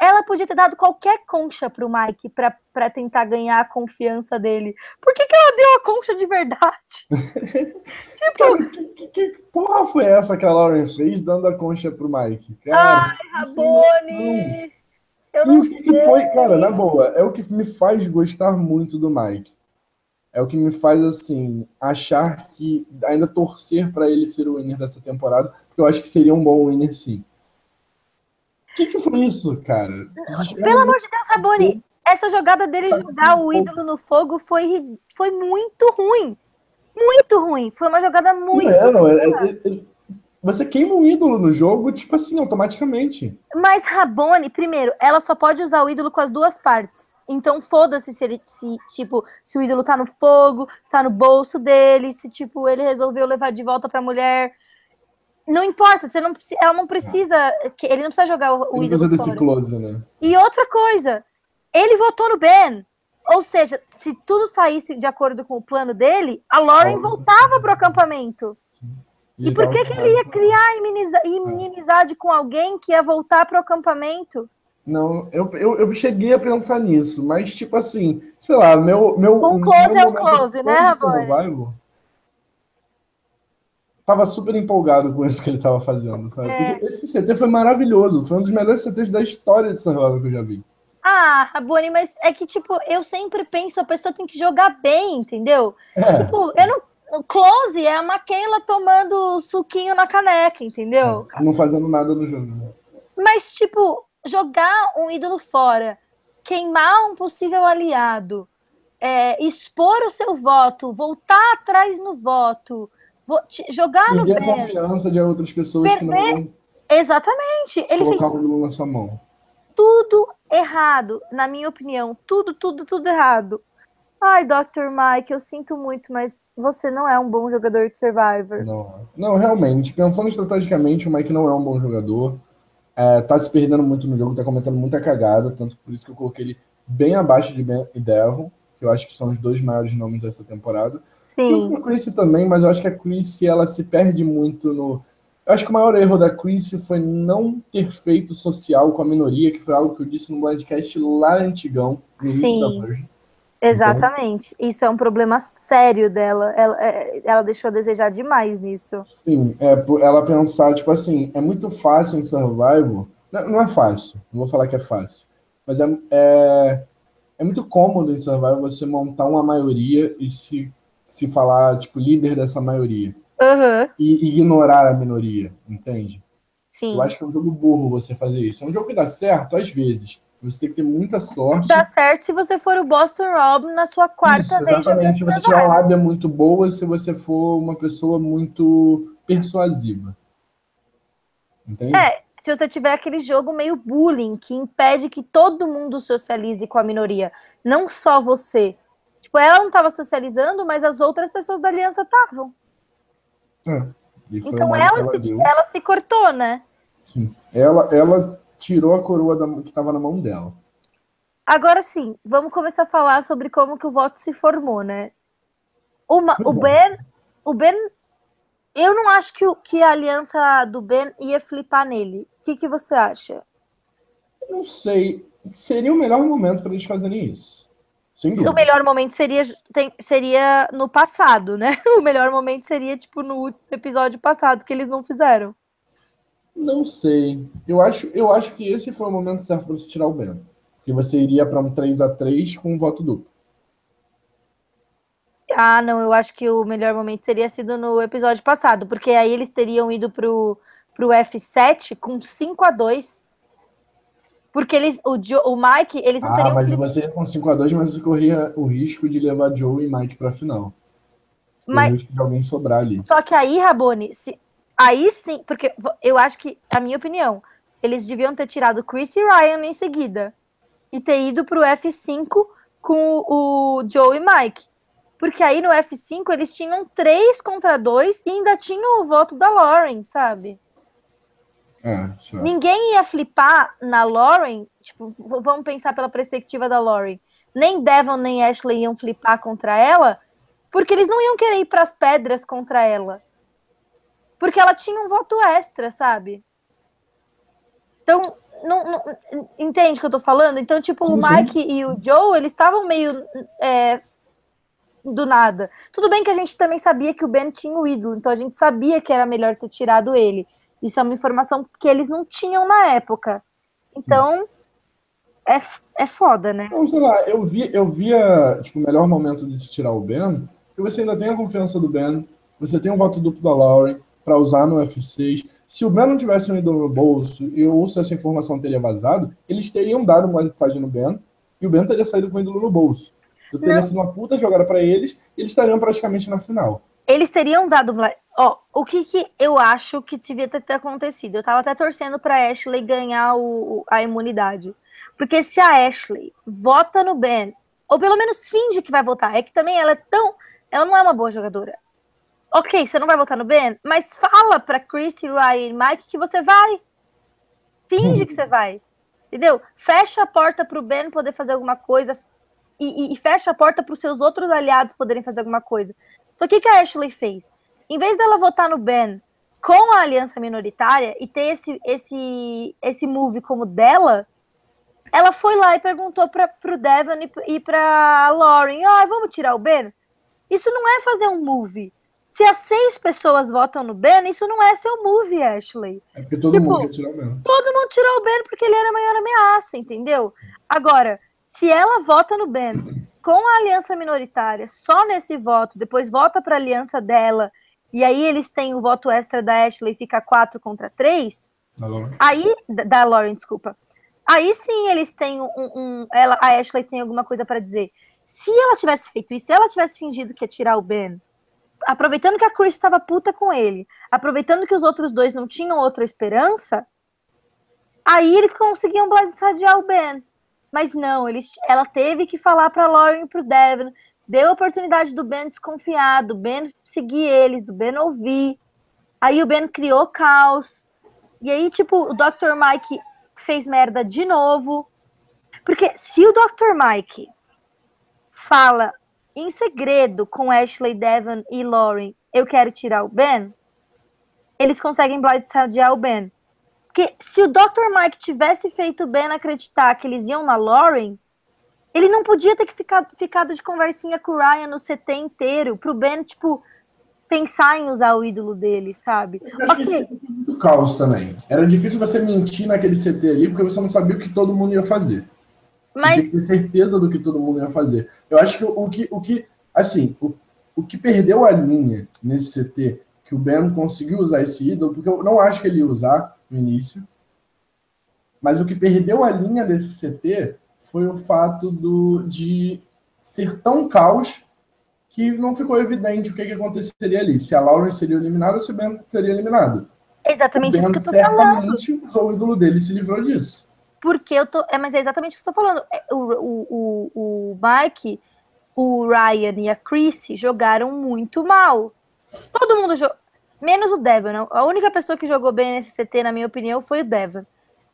ela podia ter dado qualquer concha pro Mike pra tentar ganhar a confiança dele. Por que, que ela deu a concha de verdade? tipo. Cara, que, que, porra foi essa que a Lauren fez dando a concha pro Mike? Cara, Ai, Rabone! Eu E não o que, que sei. foi, cara, na boa, é o que me faz gostar muito do Mike. É o que me faz, assim, achar que ainda torcer pra ele ser o winner dessa temporada, porque eu acho que seria um bom winner, sim. O que, que foi isso, cara? Pelo amor de Deus, Rabone, essa jogada dele jogar o ídolo no fogo foi, foi muito ruim. Muito ruim. Foi uma jogada muito. Não é, não é, é- é- Você queima um ídolo no jogo, tipo assim, automaticamente. Mas Rabone, primeiro, ela só pode usar o ídolo com as duas partes. Então foda-se se ele, se, tipo, se o ídolo tá no fogo, se tá no bolso dele, se, tipo, ele resolveu levar de volta pra mulher. Não importa, você não, ela não precisa, que- ele não precisa jogar o, o ídolo fora. close, né? E outra coisa, ele votou no Ben. Ou seja, se tudo saísse de acordo com o plano dele, a Lauren Óbvio. voltava pro acampamento. E ele por que, que ele ia criar inimiza- inimizade com alguém que ia voltar pro acampamento? Não, eu, eu, eu cheguei a pensar nisso, mas tipo assim, sei lá, meu. meu Um meu close é um close, né, Rabone? Tava super empolgado com isso que ele tava fazendo, sabe? É. Esse CT foi maravilhoso, foi um dos melhores CTs da história de Survival que eu já vi. Ah, Rabone, mas é que, tipo, eu sempre penso, a pessoa tem que jogar bem, entendeu? É, Tipo, eu não. O close é a Maquela tomando suquinho na caneca, entendeu? não fazendo nada no jogo. né? Mas, tipo, jogar um ídolo fora, queimar um possível aliado, é, expor o seu voto, voltar atrás no voto, jogar no Perder a confiança de outras pessoas que não Exatamente. Ele fez colocar o ídolo na sua mão. tudo errado, na minha opinião. Tudo, tudo, tudo errado. Ai, Dr. Mike, eu sinto muito, mas você não é um bom jogador de Survivor. Não, não, realmente, pensando estrategicamente, o Mike não é um bom jogador. É, tá se perdendo muito no jogo, tá cometendo muita cagada, tanto por isso que eu coloquei ele bem abaixo de Ben e Devon, que eu acho que são os dois maiores nomes dessa temporada. Sim, com a Chrissy também, mas eu acho que a Chrissy ela se perde muito no. Eu acho que o maior erro da Chrissy foi não ter feito social com a minoria, que foi algo que eu disse no podcast lá antigão, no início Sim. da Virgin. exatamente. Isso é um problema sério dela. Ela, é- ela deixou a desejar demais nisso. Sim, é ela pensar, tipo assim, é muito fácil em survival. Não, não é fácil, não vou falar que é fácil, mas é, é, é muito cômodo em survival você montar uma maioria e se, se falar, tipo, líder dessa maioria. Aham, E ignorar a minoria, entende? sim. Eu acho que é um jogo burro você fazer isso. É um jogo que dá certo, às vezes. Você tem que ter muita sorte. Dá certo se você for o Boston Rob na sua quarta Isso, vez exatamente. Se você tiver uma lábia muito boa, se você for uma pessoa muito persuasiva. Entende? É, se você tiver aquele jogo meio bullying que impede que todo mundo socialize com a minoria, não só você. Tipo, ela não estava socializando, mas as outras pessoas da aliança estavam. É. Então ela que se, deu. ela se cortou, né? Sim. Ela, ela tirou a coroa da- que estava na mão dela. Agora sim, vamos começar a falar sobre como que o voto se formou, né? Uma- o. Ben, o Ben, eu não acho que, que a aliança do Ben ia flipar nele. O que, que você acha? Não sei. Seria o melhor momento para eles fazerem isso. O melhor momento seria, tem- seria no passado, né? O melhor momento seria, tipo, no episódio passado, que eles não fizeram. Não sei. Eu acho, eu acho que esse foi o momento certo para você tirar o Bento. Que você iria para um 3 a 3 com um voto duplo. Ah, não, eu acho que o melhor momento teria sido no episódio passado, porque aí eles teriam ido pro, pro F7 com 5 a 2 Porque eles, o, Jo- o Mike, eles não Ah, teriam mas flip- você ia com 5 a 2 mas você corria o risco de levar Joe e Mike para a final. Mas- o risco de alguém sobrar ali. Só que aí, Rabone, se, aí sim, porque eu acho que, a minha opinião, eles deviam ter tirado Chris e Ryan em seguida e ter ido pro F5 com o Joe e Mike. Porque aí no F5 eles tinham 3 contra 2 e ainda tinham o voto da Lauren, sabe? É, sure. Ninguém ia flipar na Lauren, tipo, vamos pensar pela perspectiva da Lauren. Nem Devon nem Ashley iam flipar contra ela, porque eles não iam querer ir pras pedras contra ela. Porque ela tinha um voto extra, sabe? Então, não, não, entende o que eu tô falando? Então, tipo, sim, o Mike sim. e o Joe, eles estavam meio é, do nada. Tudo bem que a gente também sabia que o Ben tinha o ídolo, então a gente sabia que era melhor ter tirado ele. Isso é uma informação que eles não tinham na época. Então, é, é foda, né? Então, sei lá, eu, vi, eu via, tipo, o melhor momento de se tirar o Ben, porque você ainda tem a confiança do Ben, você tem um voto duplo da Lauren para usar no F6. Se o Ben não tivesse um ídolo no bolso e eu ouço essa informação teria vazado, eles teriam dado uma mensagem no Ben e o Ben teria saído com o ídolo no bolso. Então teria não. sido uma puta jogada para eles e eles estariam praticamente na final. Eles teriam dado. Ó, o que, que eu acho que devia ter acontecido? Eu tava até torcendo pra Ashley ganhar o, a imunidade. Porque se a Ashley vota no Ben, ou pelo menos finge que vai votar, é que também ela é tão. Ela não é uma boa jogadora. Ok, você não vai votar no Ben, mas fala pra Chris, Ryan e Mike que você vai. Finge que você vai. Entendeu? Fecha a porta pro Ben poder fazer alguma coisa, e, e, fecha a porta para os seus outros aliados poderem fazer alguma coisa. Então, o que, que a Ashley fez? Em vez dela votar no Ben com a aliança minoritária e ter esse, esse, esse move como dela, ela foi lá e perguntou para o Devon e, e para Lauren: oh, vamos tirar o Ben? Isso não é fazer um move. Se as seis pessoas votam no Ben, isso não é seu move, Ashley. É porque todo tipo, mundo quer tirar o Ben. Todo mundo tirou o Ben porque ele era a maior ameaça, entendeu? Agora, se ela vota no Ben com a aliança minoritária, só nesse voto, depois vota para a aliança dela, e aí eles têm o voto extra da Ashley, fica 4 contra 3. Aí, da Lauren, desculpa. Aí sim eles têm um. um ela, a Ashley tem alguma coisa para dizer. Se ela tivesse feito isso, se ela tivesse fingido que ia tirar o Ben, aproveitando que a Chris estava puta com ele, aproveitando que os outros dois não tinham outra esperança, aí eles conseguiam blindsadiar o Ben. Mas não, eles, ela teve que falar para Lauren e para o Devin, deu a oportunidade do Ben desconfiar, do Ben seguir eles, do Ben ouvir. Aí o Ben criou caos. E aí, tipo, o Dr. Mike fez merda de novo. Porque se o Dr. Mike fala em segredo com Ashley, Devon e Lauren, eu quero tirar o Ben, eles conseguem blindsidear o Ben. Porque se o Dr. Mike tivesse feito Ben acreditar que eles iam na Lauren, ele não podia ter que ficado, ficado de conversinha com o Ryan no CT inteiro, pro Ben, tipo, pensar em usar o ídolo dele, sabe? Eu acho okay. que muito caos também. Era difícil você mentir naquele CT ali, porque você não sabia o que todo mundo ia fazer. Mas... Você tinha que ter certeza do que todo mundo ia fazer. Eu acho que o que, o que assim, o, o que perdeu a linha nesse CT, que o Ben conseguiu usar esse ídolo, porque eu não acho que ele ia usar, no início. Mas o que perdeu a linha desse CT foi o fato do, de ser tão caos que não ficou evidente o que, que aconteceria ali. Se a Lauren seria eliminada ou se o Ben seria eliminado. Exatamente isso que eu tô certamente falando. usou o ídolo dele e se livrou disso. Porque eu tô. É, mas é exatamente isso que eu tô falando. É, o, o, o, o Mike, o Ryan e a Chrissy jogaram muito mal. Todo mundo jogou. Menos o Devon. Né? A única pessoa que jogou bem nesse CT, na minha opinião, foi o Devon.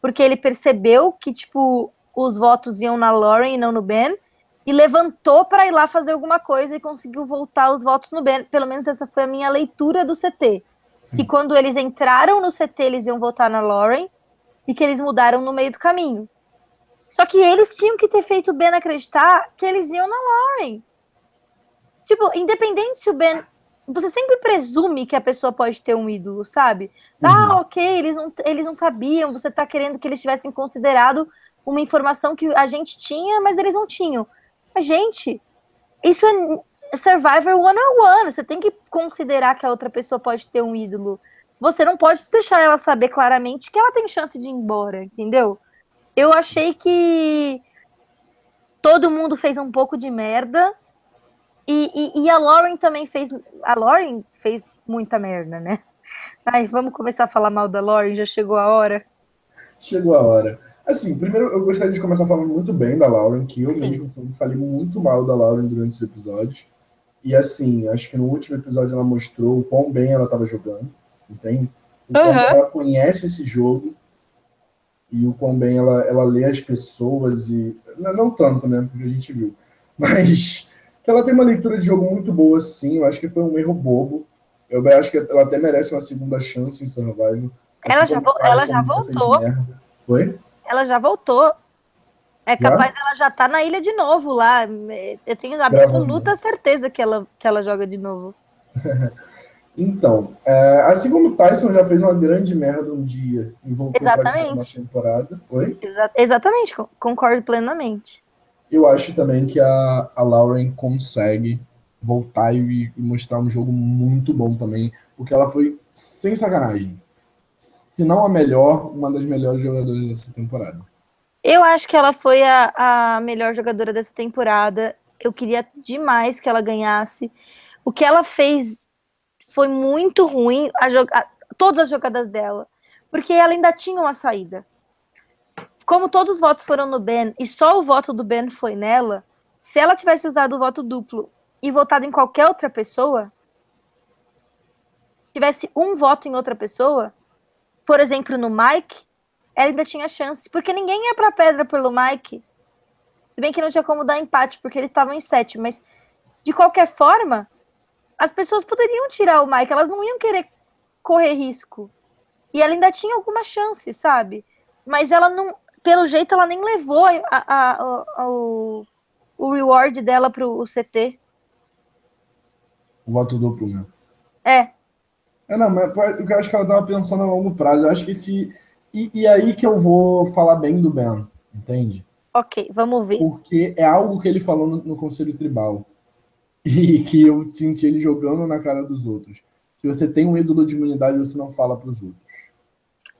Porque ele percebeu que, tipo, os votos iam na Lauren e não no Ben. E levantou para ir lá fazer alguma coisa e conseguiu voltar os votos no Ben. Pelo menos essa foi a minha leitura do CT. Sim. Que quando eles entraram no CT, eles iam votar na Lauren. E que eles mudaram no meio do caminho. Só que eles tinham que ter feito o Ben acreditar que eles iam na Lauren. Tipo, independente se o Ben você sempre presume que a pessoa pode ter um ídolo, sabe? Tá, uhum. Ok, eles não, eles não sabiam, você tá querendo que eles tivessem considerado uma informação que a gente tinha, mas eles não tinham. Mas, gente, isso é Survivor one-on-one, você tem que considerar que a outra pessoa pode ter um ídolo. Você não pode deixar ela saber claramente que ela tem chance de ir embora, entendeu? Eu achei que todo mundo fez um pouco de merda, e, e, e, a Lauren também fez. A Lauren fez muita merda, né? Ai, vamos começar a falar mal da Lauren, já chegou a hora. Chegou a hora. Assim, primeiro eu gostaria de começar falando muito bem da Lauren, que eu Sim. mesmo falei muito mal da Lauren durante os episódios. E assim, acho que no último episódio ela mostrou o quão bem ela estava jogando, entende? O uhum. ela conhece esse jogo e o quão bem ela, ela lê as pessoas e. Não, não tanto, né? Porque a gente viu. Mas ela tem uma leitura de jogo muito boa, sim. Eu acho que foi um erro bobo. Eu acho que ela até merece uma segunda chance em Survival. Ela já, ela já voltou. Foi? Ela já voltou. É capaz dela já tá na ilha de novo lá. Eu tenho absoluta certeza que ela, que ela joga de novo. então, é, assim como o Tyson já fez uma grande merda um dia e voltou Exatamente. uma temporada. Oi? Exa exatamente, concordo plenamente. Eu acho também que a, a Lauren consegue voltar e, e mostrar um jogo muito bom também, porque ela foi sem sacanagem. Se não a melhor, uma das melhores jogadoras dessa temporada. Eu acho que ela foi a, a melhor jogadora dessa temporada. Eu queria demais que ela ganhasse. O que ela fez foi muito ruim, a a, todas as jogadas dela, porque ela ainda tinha uma saída. Como todos os votos foram no Ben e só o voto do Ben foi nela, se ela tivesse usado o voto duplo e votado em qualquer outra pessoa, tivesse um voto em outra pessoa, por exemplo, no Mike, ela ainda tinha chance, porque ninguém ia pra pedra pelo Mike. Se bem que não tinha como dar empate, porque eles estavam em sete, mas de qualquer forma, as pessoas poderiam tirar o Mike, elas não iam querer correr risco. E ela ainda tinha alguma chance, sabe? Mas ela não, pelo jeito, ela nem levou a, a, a, o, o reward dela pro CT. O voto duplo, né? É. É, não, mas eu acho que ela tava pensando a longo prazo. Eu acho que se. E, e aí que eu vou falar bem do Ben, entende? Ok, vamos ver. Porque é algo que ele falou no, no Conselho Tribal. E que eu senti ele jogando na cara dos outros. Se você tem um ídolo de imunidade, você não fala para os outros.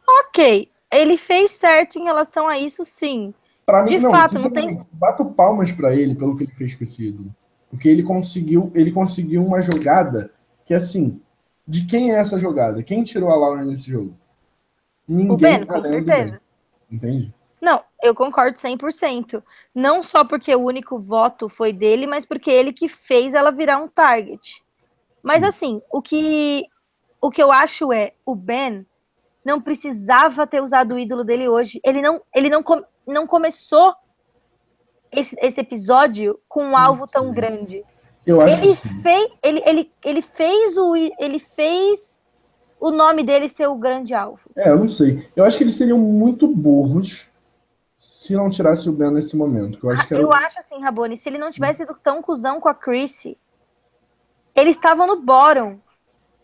Ok, ele fez certo em relação a isso, sim. Pra de mim, não, fato, não tem. Bato palmas para ele pelo que ele fez com esse ídolo. Porque ele conseguiu, ele conseguiu uma jogada que, assim, de quem é essa jogada? Quem tirou a Laura nesse jogo? Ninguém. O Ben, com certeza. Entende? Não, eu concordo 100%. Não só porque o único voto foi dele, mas porque ele que fez ela virar um target. Mas assim, o que o que eu acho é, o Ben não precisava ter usado o ídolo dele hoje. Ele não ele não, não começou esse, esse episódio com um alvo tão grande. Eu acho ele que fez, ele, ele, ele fez o ele fez o nome dele ser o grande alvo. É, eu não sei. Eu acho que eles seriam muito burros se não tirasse o Ben nesse momento. Eu acho, que era... eu acho assim, Rabone, se ele não tivesse sido tão cuzão com a Chrissy, eles estavam no bottom.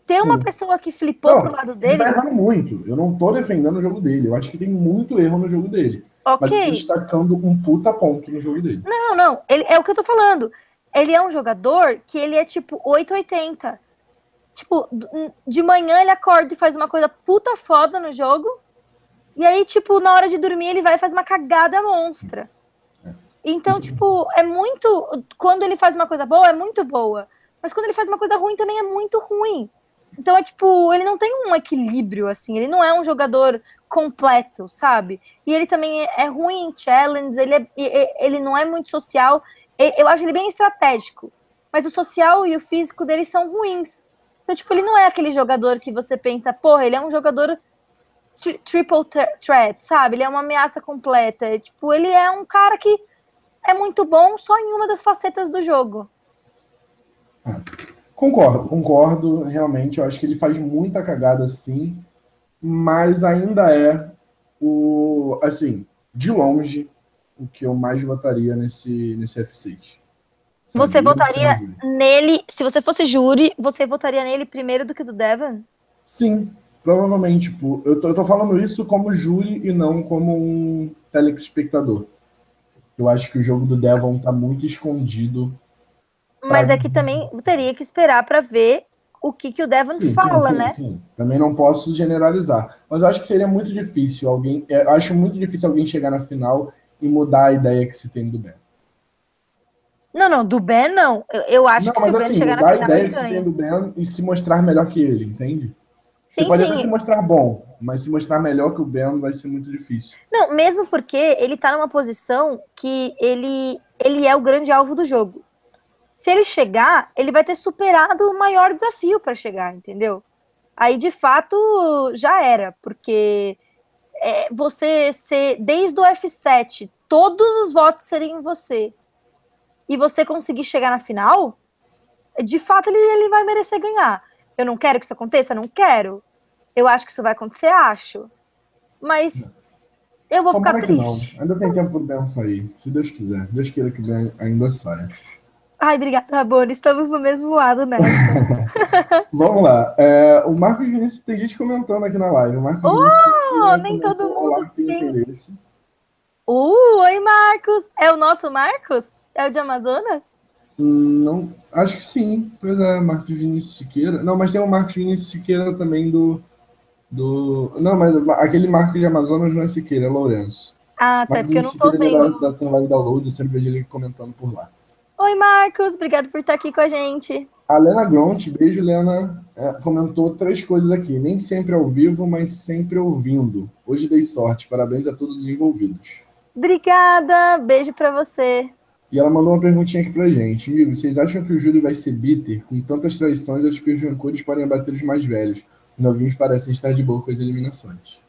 Ter Sim. uma pessoa que flipou não, pro lado dele. Ele tá errando muito. Eu não tô defendendo o jogo dele. Eu acho que tem muito erro no jogo dele. Ok. Mas eu tô destacando um puta ponto no jogo dele. Não, não. Ele, é o que eu tô falando. Ele é um jogador que ele é tipo 880. Tipo, de manhã ele acorda e faz uma coisa puta foda no jogo. E aí, tipo, na hora de dormir ele vai e faz uma cagada monstra. Então, tipo, é muito. Quando ele faz uma coisa boa, é muito boa. Mas quando ele faz uma coisa ruim, também é muito ruim. Então é tipo, ele não tem um equilíbrio, assim, ele não é um jogador completo, sabe? E ele também é ruim em challenge, ele, é, ele não é muito social. Eu acho ele bem estratégico. Mas o social e o físico dele são ruins. Então, tipo, ele não é aquele jogador que você pensa, porra, ele é um jogador tri triple threat, sabe? Ele é uma ameaça completa. Tipo, ele é um cara que é muito bom só em uma das facetas do jogo. Ah. Concordo, concordo, realmente. Eu acho que ele faz muita cagada sim, mas ainda é o, assim, de longe, o que eu mais votaria nesse, nesse F6. Você votaria nele, se você fosse júri, você votaria nele primeiro do que do Devon? Sim, provavelmente. Tipo, eu, tô, eu tô falando isso como júri e não como um telespectador. Eu acho que o jogo do Devon tá muito escondido mas é que também teria que esperar para ver o que, que o Devon sim, fala, sim, né? Sim. Também não posso generalizar. Mas eu acho que seria muito difícil alguém. Eu acho muito difícil alguém chegar na final e mudar a ideia que se tem do Ben. Não, não, do Ben não. Eu, eu acho não, que se o Ben assim, chegar na final. Mudar a ideia que se tem do Ben e se mostrar melhor que ele, entende? Você sim, pode sim. até se mostrar bom, mas se mostrar melhor que o Ben vai ser muito difícil. Não, mesmo porque ele tá numa posição que ele, ele é o grande alvo do jogo se ele chegar, ele vai ter superado o maior desafio para chegar, entendeu? Aí, de fato, já era, porque é, você ser, desde o F7, todos os votos serem em você, e você conseguir chegar na final, de fato ele, ele vai merecer ganhar. Eu não quero que isso aconteça? Não quero. Eu acho que isso vai acontecer? Acho. Mas Eu vou Tomara ficar triste. não. Ainda tem tempo pro Ben sair, se Deus quiser. Deus queira que o Ben ainda saia. Ai, obrigada, Rabone. Estamos no mesmo lado né? Vamos lá. É, o Marcos Vinícius, tem gente comentando aqui na live. O Marcos oh, Vinícius, nem todo mundo tem, tem interesse. Uh, oi, Marcos. É o nosso Marcos? É o de Amazonas? Não, acho que sim. Pois é, Marcos Vinícius Siqueira. Não, mas tem o Marcos Vinícius Siqueira também do. do... Não, mas aquele Marcos de Amazonas não é Siqueira, é Lourenço. Ah, até porque eu não tô vendo. É da, da Live Download, eu sempre vejo ele comentando por lá. Oi, Marcos, obrigado por estar aqui com a gente. A Lena Gront, beijo, Lena, é, comentou três coisas aqui. Nem sempre ao vivo, mas sempre ouvindo. Hoje dei sorte. Parabéns a todos os envolvidos. Obrigada, beijo para você. E ela mandou uma perguntinha aqui pra gente. Amigo, vocês acham que o Júlio vai ser bitter? Com tantas traições, acho que os rancores podem abater os mais velhos. Os novinhos parecem estar de boa com as eliminações.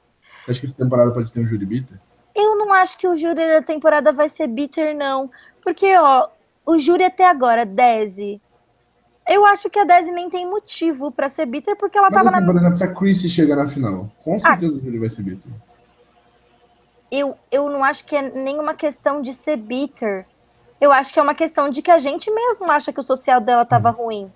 Você acha que essa temporada pode ter um Júlio bitter? Eu não acho que o Júlio da temporada vai ser bitter, não. Porque, ó, o júri até agora, Desi. Eu acho que a Desi nem tem motivo para ser bitter, porque ela Mas, tava assim, na. Por exemplo, se a Chrissy chega na final, com ah. certeza ah, o júri vai ser bitter. Eu, eu não acho que é nenhuma questão de ser bitter. Eu acho que é uma questão de que a gente mesmo acha que o social dela tava hum. ruim.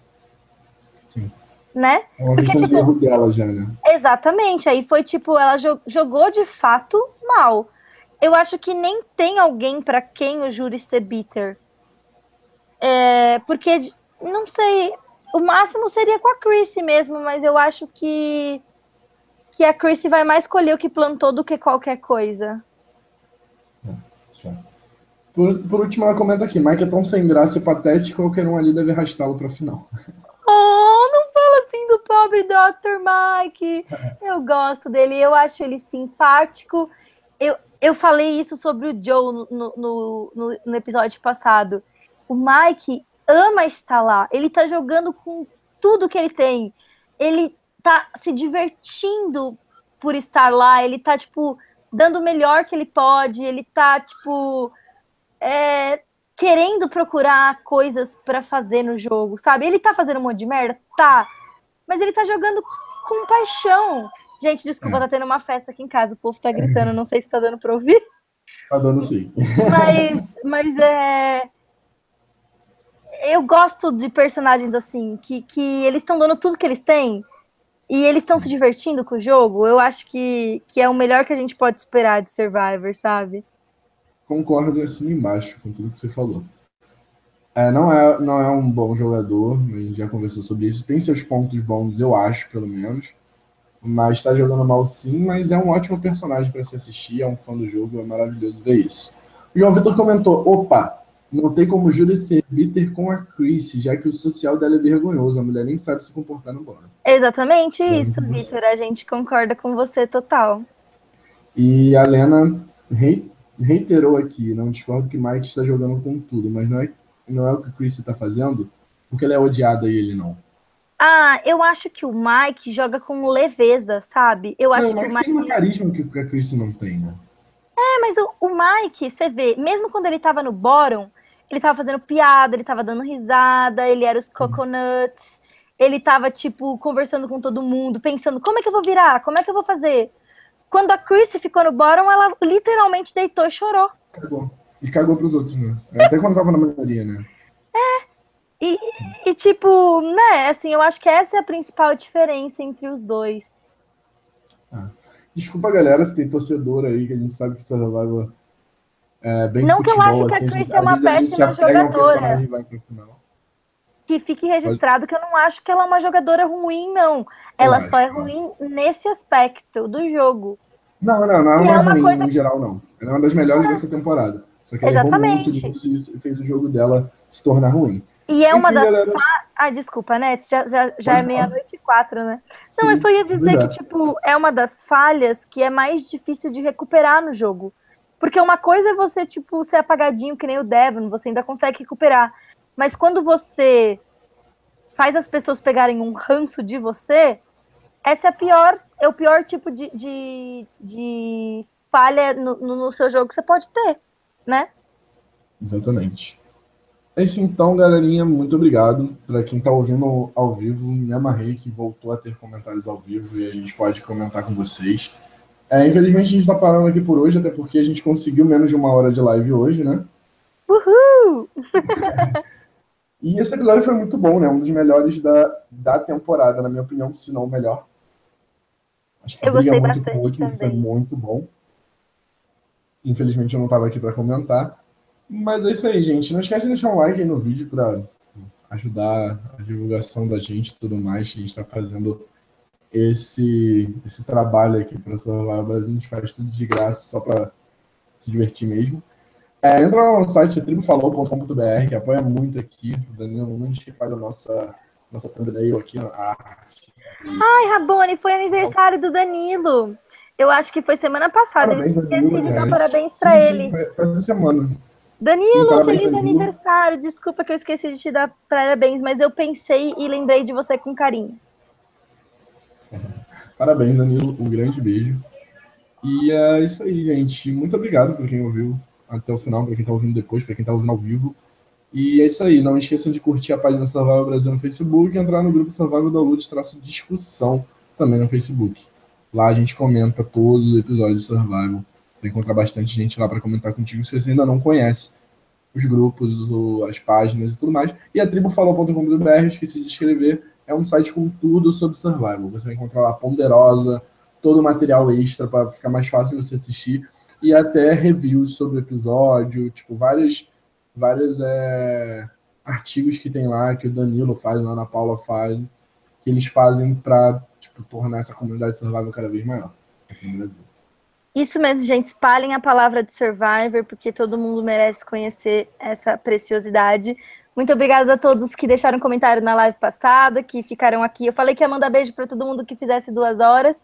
Sim. Né? É uma Porque, questão tipo, de erro dela já, né? Exatamente. Aí foi tipo, ela jogou de fato mal. Eu acho que nem tem alguém para quem o júri ser bitter. É, porque, não sei, o máximo seria com a Chrissy mesmo, mas eu acho que, que a Chrissy vai mais colher o que plantou do que qualquer coisa. É, por, por último, ela comenta aqui: Mike é tão sem graça e patético, qualquer um ali deve arrastá-lo pra final. Oh, não fala assim do pobre Dr. Mike. Eu gosto dele, eu acho ele simpático. Eu, eu falei isso sobre o Joe no, no, no, no episódio passado. O Mike ama estar lá. Ele tá jogando com tudo que ele tem. Ele tá se divertindo por estar lá. Ele tá, tipo, dando o melhor que ele pode. Ele tá, tipo, é, querendo procurar coisas para fazer no jogo, sabe? Ele tá fazendo um monte de merda? Tá. Mas ele tá jogando com paixão. Gente, desculpa, é. tá tendo uma festa aqui em casa. O povo tá gritando. Não sei se tá dando pra ouvir. Tá dando sim. Mas, mas é eu gosto de personagens assim, que, que eles estão dando tudo que eles têm e eles estão se divertindo com o jogo. Eu acho que, que é o melhor que a gente pode esperar de Survivor, sabe? Concordo assim embaixo com tudo que você falou. É, não, é, não é um bom jogador, a gente já conversou sobre isso. Tem seus pontos bons, eu acho, pelo menos. Mas está jogando mal sim, mas é um ótimo personagem para se assistir, é um fã do jogo, é maravilhoso ver isso. O João Vitor comentou: opa, não tem como Júlia ser bitter com a Chris, já que o social dela é vergonhoso. A mulher nem sabe se comportar no bar. Exatamente é isso, Vitor. A gente concorda com você total. E a Lena reiterou aqui, não discordo que Mike está jogando com tudo, mas não é, não é o que o Chris está fazendo, porque ela é odiada e ele não. Ah, eu acho que o Mike joga com leveza, sabe? Eu acho não, que o Mike tem um carisma que a Chris não tem, né? É, mas o, o Mike, você vê, mesmo quando ele tava no bottom, ele tava fazendo piada, ele tava dando risada, ele era os coconuts, ele tava, tipo, conversando com todo mundo, pensando, como é que eu vou virar? Como é que eu vou fazer? Quando a Chrissy ficou no bottom, ela literalmente deitou e chorou. Cagou. E cagou pros outros, né? Até quando tava na maioria, né? É. E, e, tipo, né, assim, eu acho que essa é a principal diferença entre os dois. Ah. Desculpa, galera, se tem torcedor aí, que a gente sabe que Survivor é, bem Não futebol, que eu acho que a Chris assim, é uma péssima jogadora. Que fique registrado Pode... que eu não acho que ela é uma jogadora ruim, não. Ela só é ruim nesse aspecto do jogo. Não, não, não é uma, é uma ruim coisa... em geral, não. Ela é uma das melhores é. dessa temporada. Só que ela Exatamente. errou muito disso e fez o jogo dela se tornar ruim. E é Enfim, uma das. Galera... Ah, desculpa, né? Já, já, já é meia-noite e quatro, né? Sim, não, eu só ia dizer que, tipo, é uma das falhas que é mais difícil de recuperar no jogo. Porque uma coisa é você, tipo, ser apagadinho, que nem o Devon, você ainda consegue recuperar. Mas quando você faz as pessoas pegarem um ranço de você, essa é a pior, é o pior tipo de, de, de falha no, no, seu jogo que você pode ter, né? Exatamente. É isso então, galerinha. Muito obrigado. Para quem está ouvindo ao vivo, me amarrei que voltou a ter comentários ao vivo e a gente pode comentar com vocês. É, infelizmente a gente está parando aqui por hoje, até porque a gente conseguiu menos de uma hora de live hoje, né? Uhul! e esse episódio foi muito bom, né? Um dos melhores da, da temporada, na minha opinião, se não o melhor. Acho que eu gostei muito bastante também. Foi muito bom. Infelizmente eu não estava aqui para comentar. Mas é isso aí, gente. Não esquece de deixar um like aí no vídeo para ajudar a divulgação da gente e tudo mais. A gente está fazendo esse, esse trabalho aqui para salvar o Brasil. A gente faz tudo de graça só para se divertir mesmo. É, entra no site tribufalou.com.br, que apoia muito aqui. O Danilo Nunes que faz a nossa, nossa thumbnail aqui, na arte. Ai, Rabone, foi aniversário do Danilo. Eu acho que foi semana passada. Parabéns, Danilo. Esqueci dar parabéns para ele. Faz essa semana. Danilo, Sim, feliz Danilo. aniversário. Desculpa que eu esqueci de te dar parabéns, mas eu pensei e lembrei de você com carinho. Parabéns, Danilo. Um grande beijo. E é isso aí, gente. Muito obrigado por quem ouviu até o final, para quem está ouvindo depois, para quem está ouvindo ao vivo. E é isso aí. Não esqueçam de curtir a página Survival Brasil no Facebook e entrar no grupo Survival Lute traço discussão também no Facebook. Lá a gente comenta todos os episódios de Survival. Você vai encontrar bastante gente lá para comentar contigo se você ainda não conhece os grupos, as páginas e tudo mais. E a tribufalou.com.br, esqueci de escrever, é um site com tudo sobre survival. Você vai encontrar lá Ponderosa, todo o material extra para ficar mais fácil você assistir e até reviews sobre o episódio, tipo, vários, vários é, artigos que tem lá, que o Danilo faz, a Ana Paula faz, que eles fazem para tipo, tornar essa comunidade survival cada vez maior aqui no Brasil. Isso mesmo, gente. Espalhem a palavra de Survivor, porque todo mundo merece conhecer essa preciosidade. Muito obrigada a todos que deixaram comentário na live passada, que ficaram aqui. Eu falei que ia mandar beijo para todo mundo que fizesse duas horas.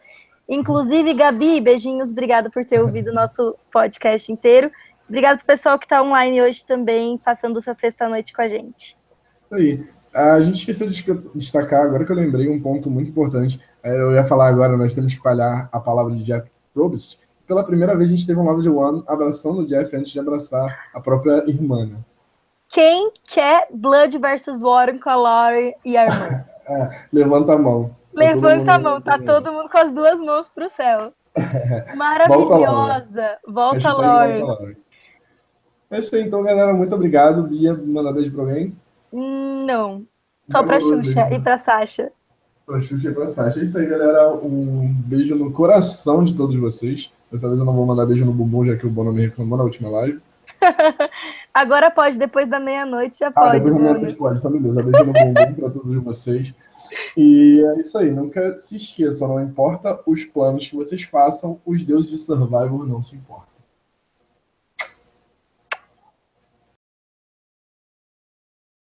Inclusive, Gabi, beijinhos, obrigado por ter ouvido o nosso podcast inteiro. Obrigado pro pessoal que está online hoje também, passando essa sexta-noite com a gente. Isso aí. A gente esqueceu de destacar, agora que eu lembrei, um ponto muito importante. É, eu ia falar agora, nós temos que espalhar a palavra de Jack Probst, pela primeira vez a gente teve um Love One abraçando o Jeff antes de abraçar a própria irmã. Né? Quem quer Blood versus Warren com a Laurie e a irmã? levanta a mão. Tá levanta a mão, tá todo mundo com as duas mãos pro céu. Maravilhosa. Volta, Laurie. É isso aí, então, galera. Muito obrigado. Bia, mandar beijo pra alguém? Não. Só pra Xuxa e pra Sasha. Pra Xuxa e pra Sasha. É isso aí, galera. Um beijo no coração de todos vocês. Dessa vez eu não vou mandar beijo no bumbum, já que o Bono me reclamou na última live. Agora pode, depois da meia-noite já ah, pode. Depois da meia-noite pode, tá beleza. Beijo no bumbum pra todos vocês. E é isso aí, nunca se esqueçam, não importa os planos que vocês façam, os deuses de Survivor não se importam.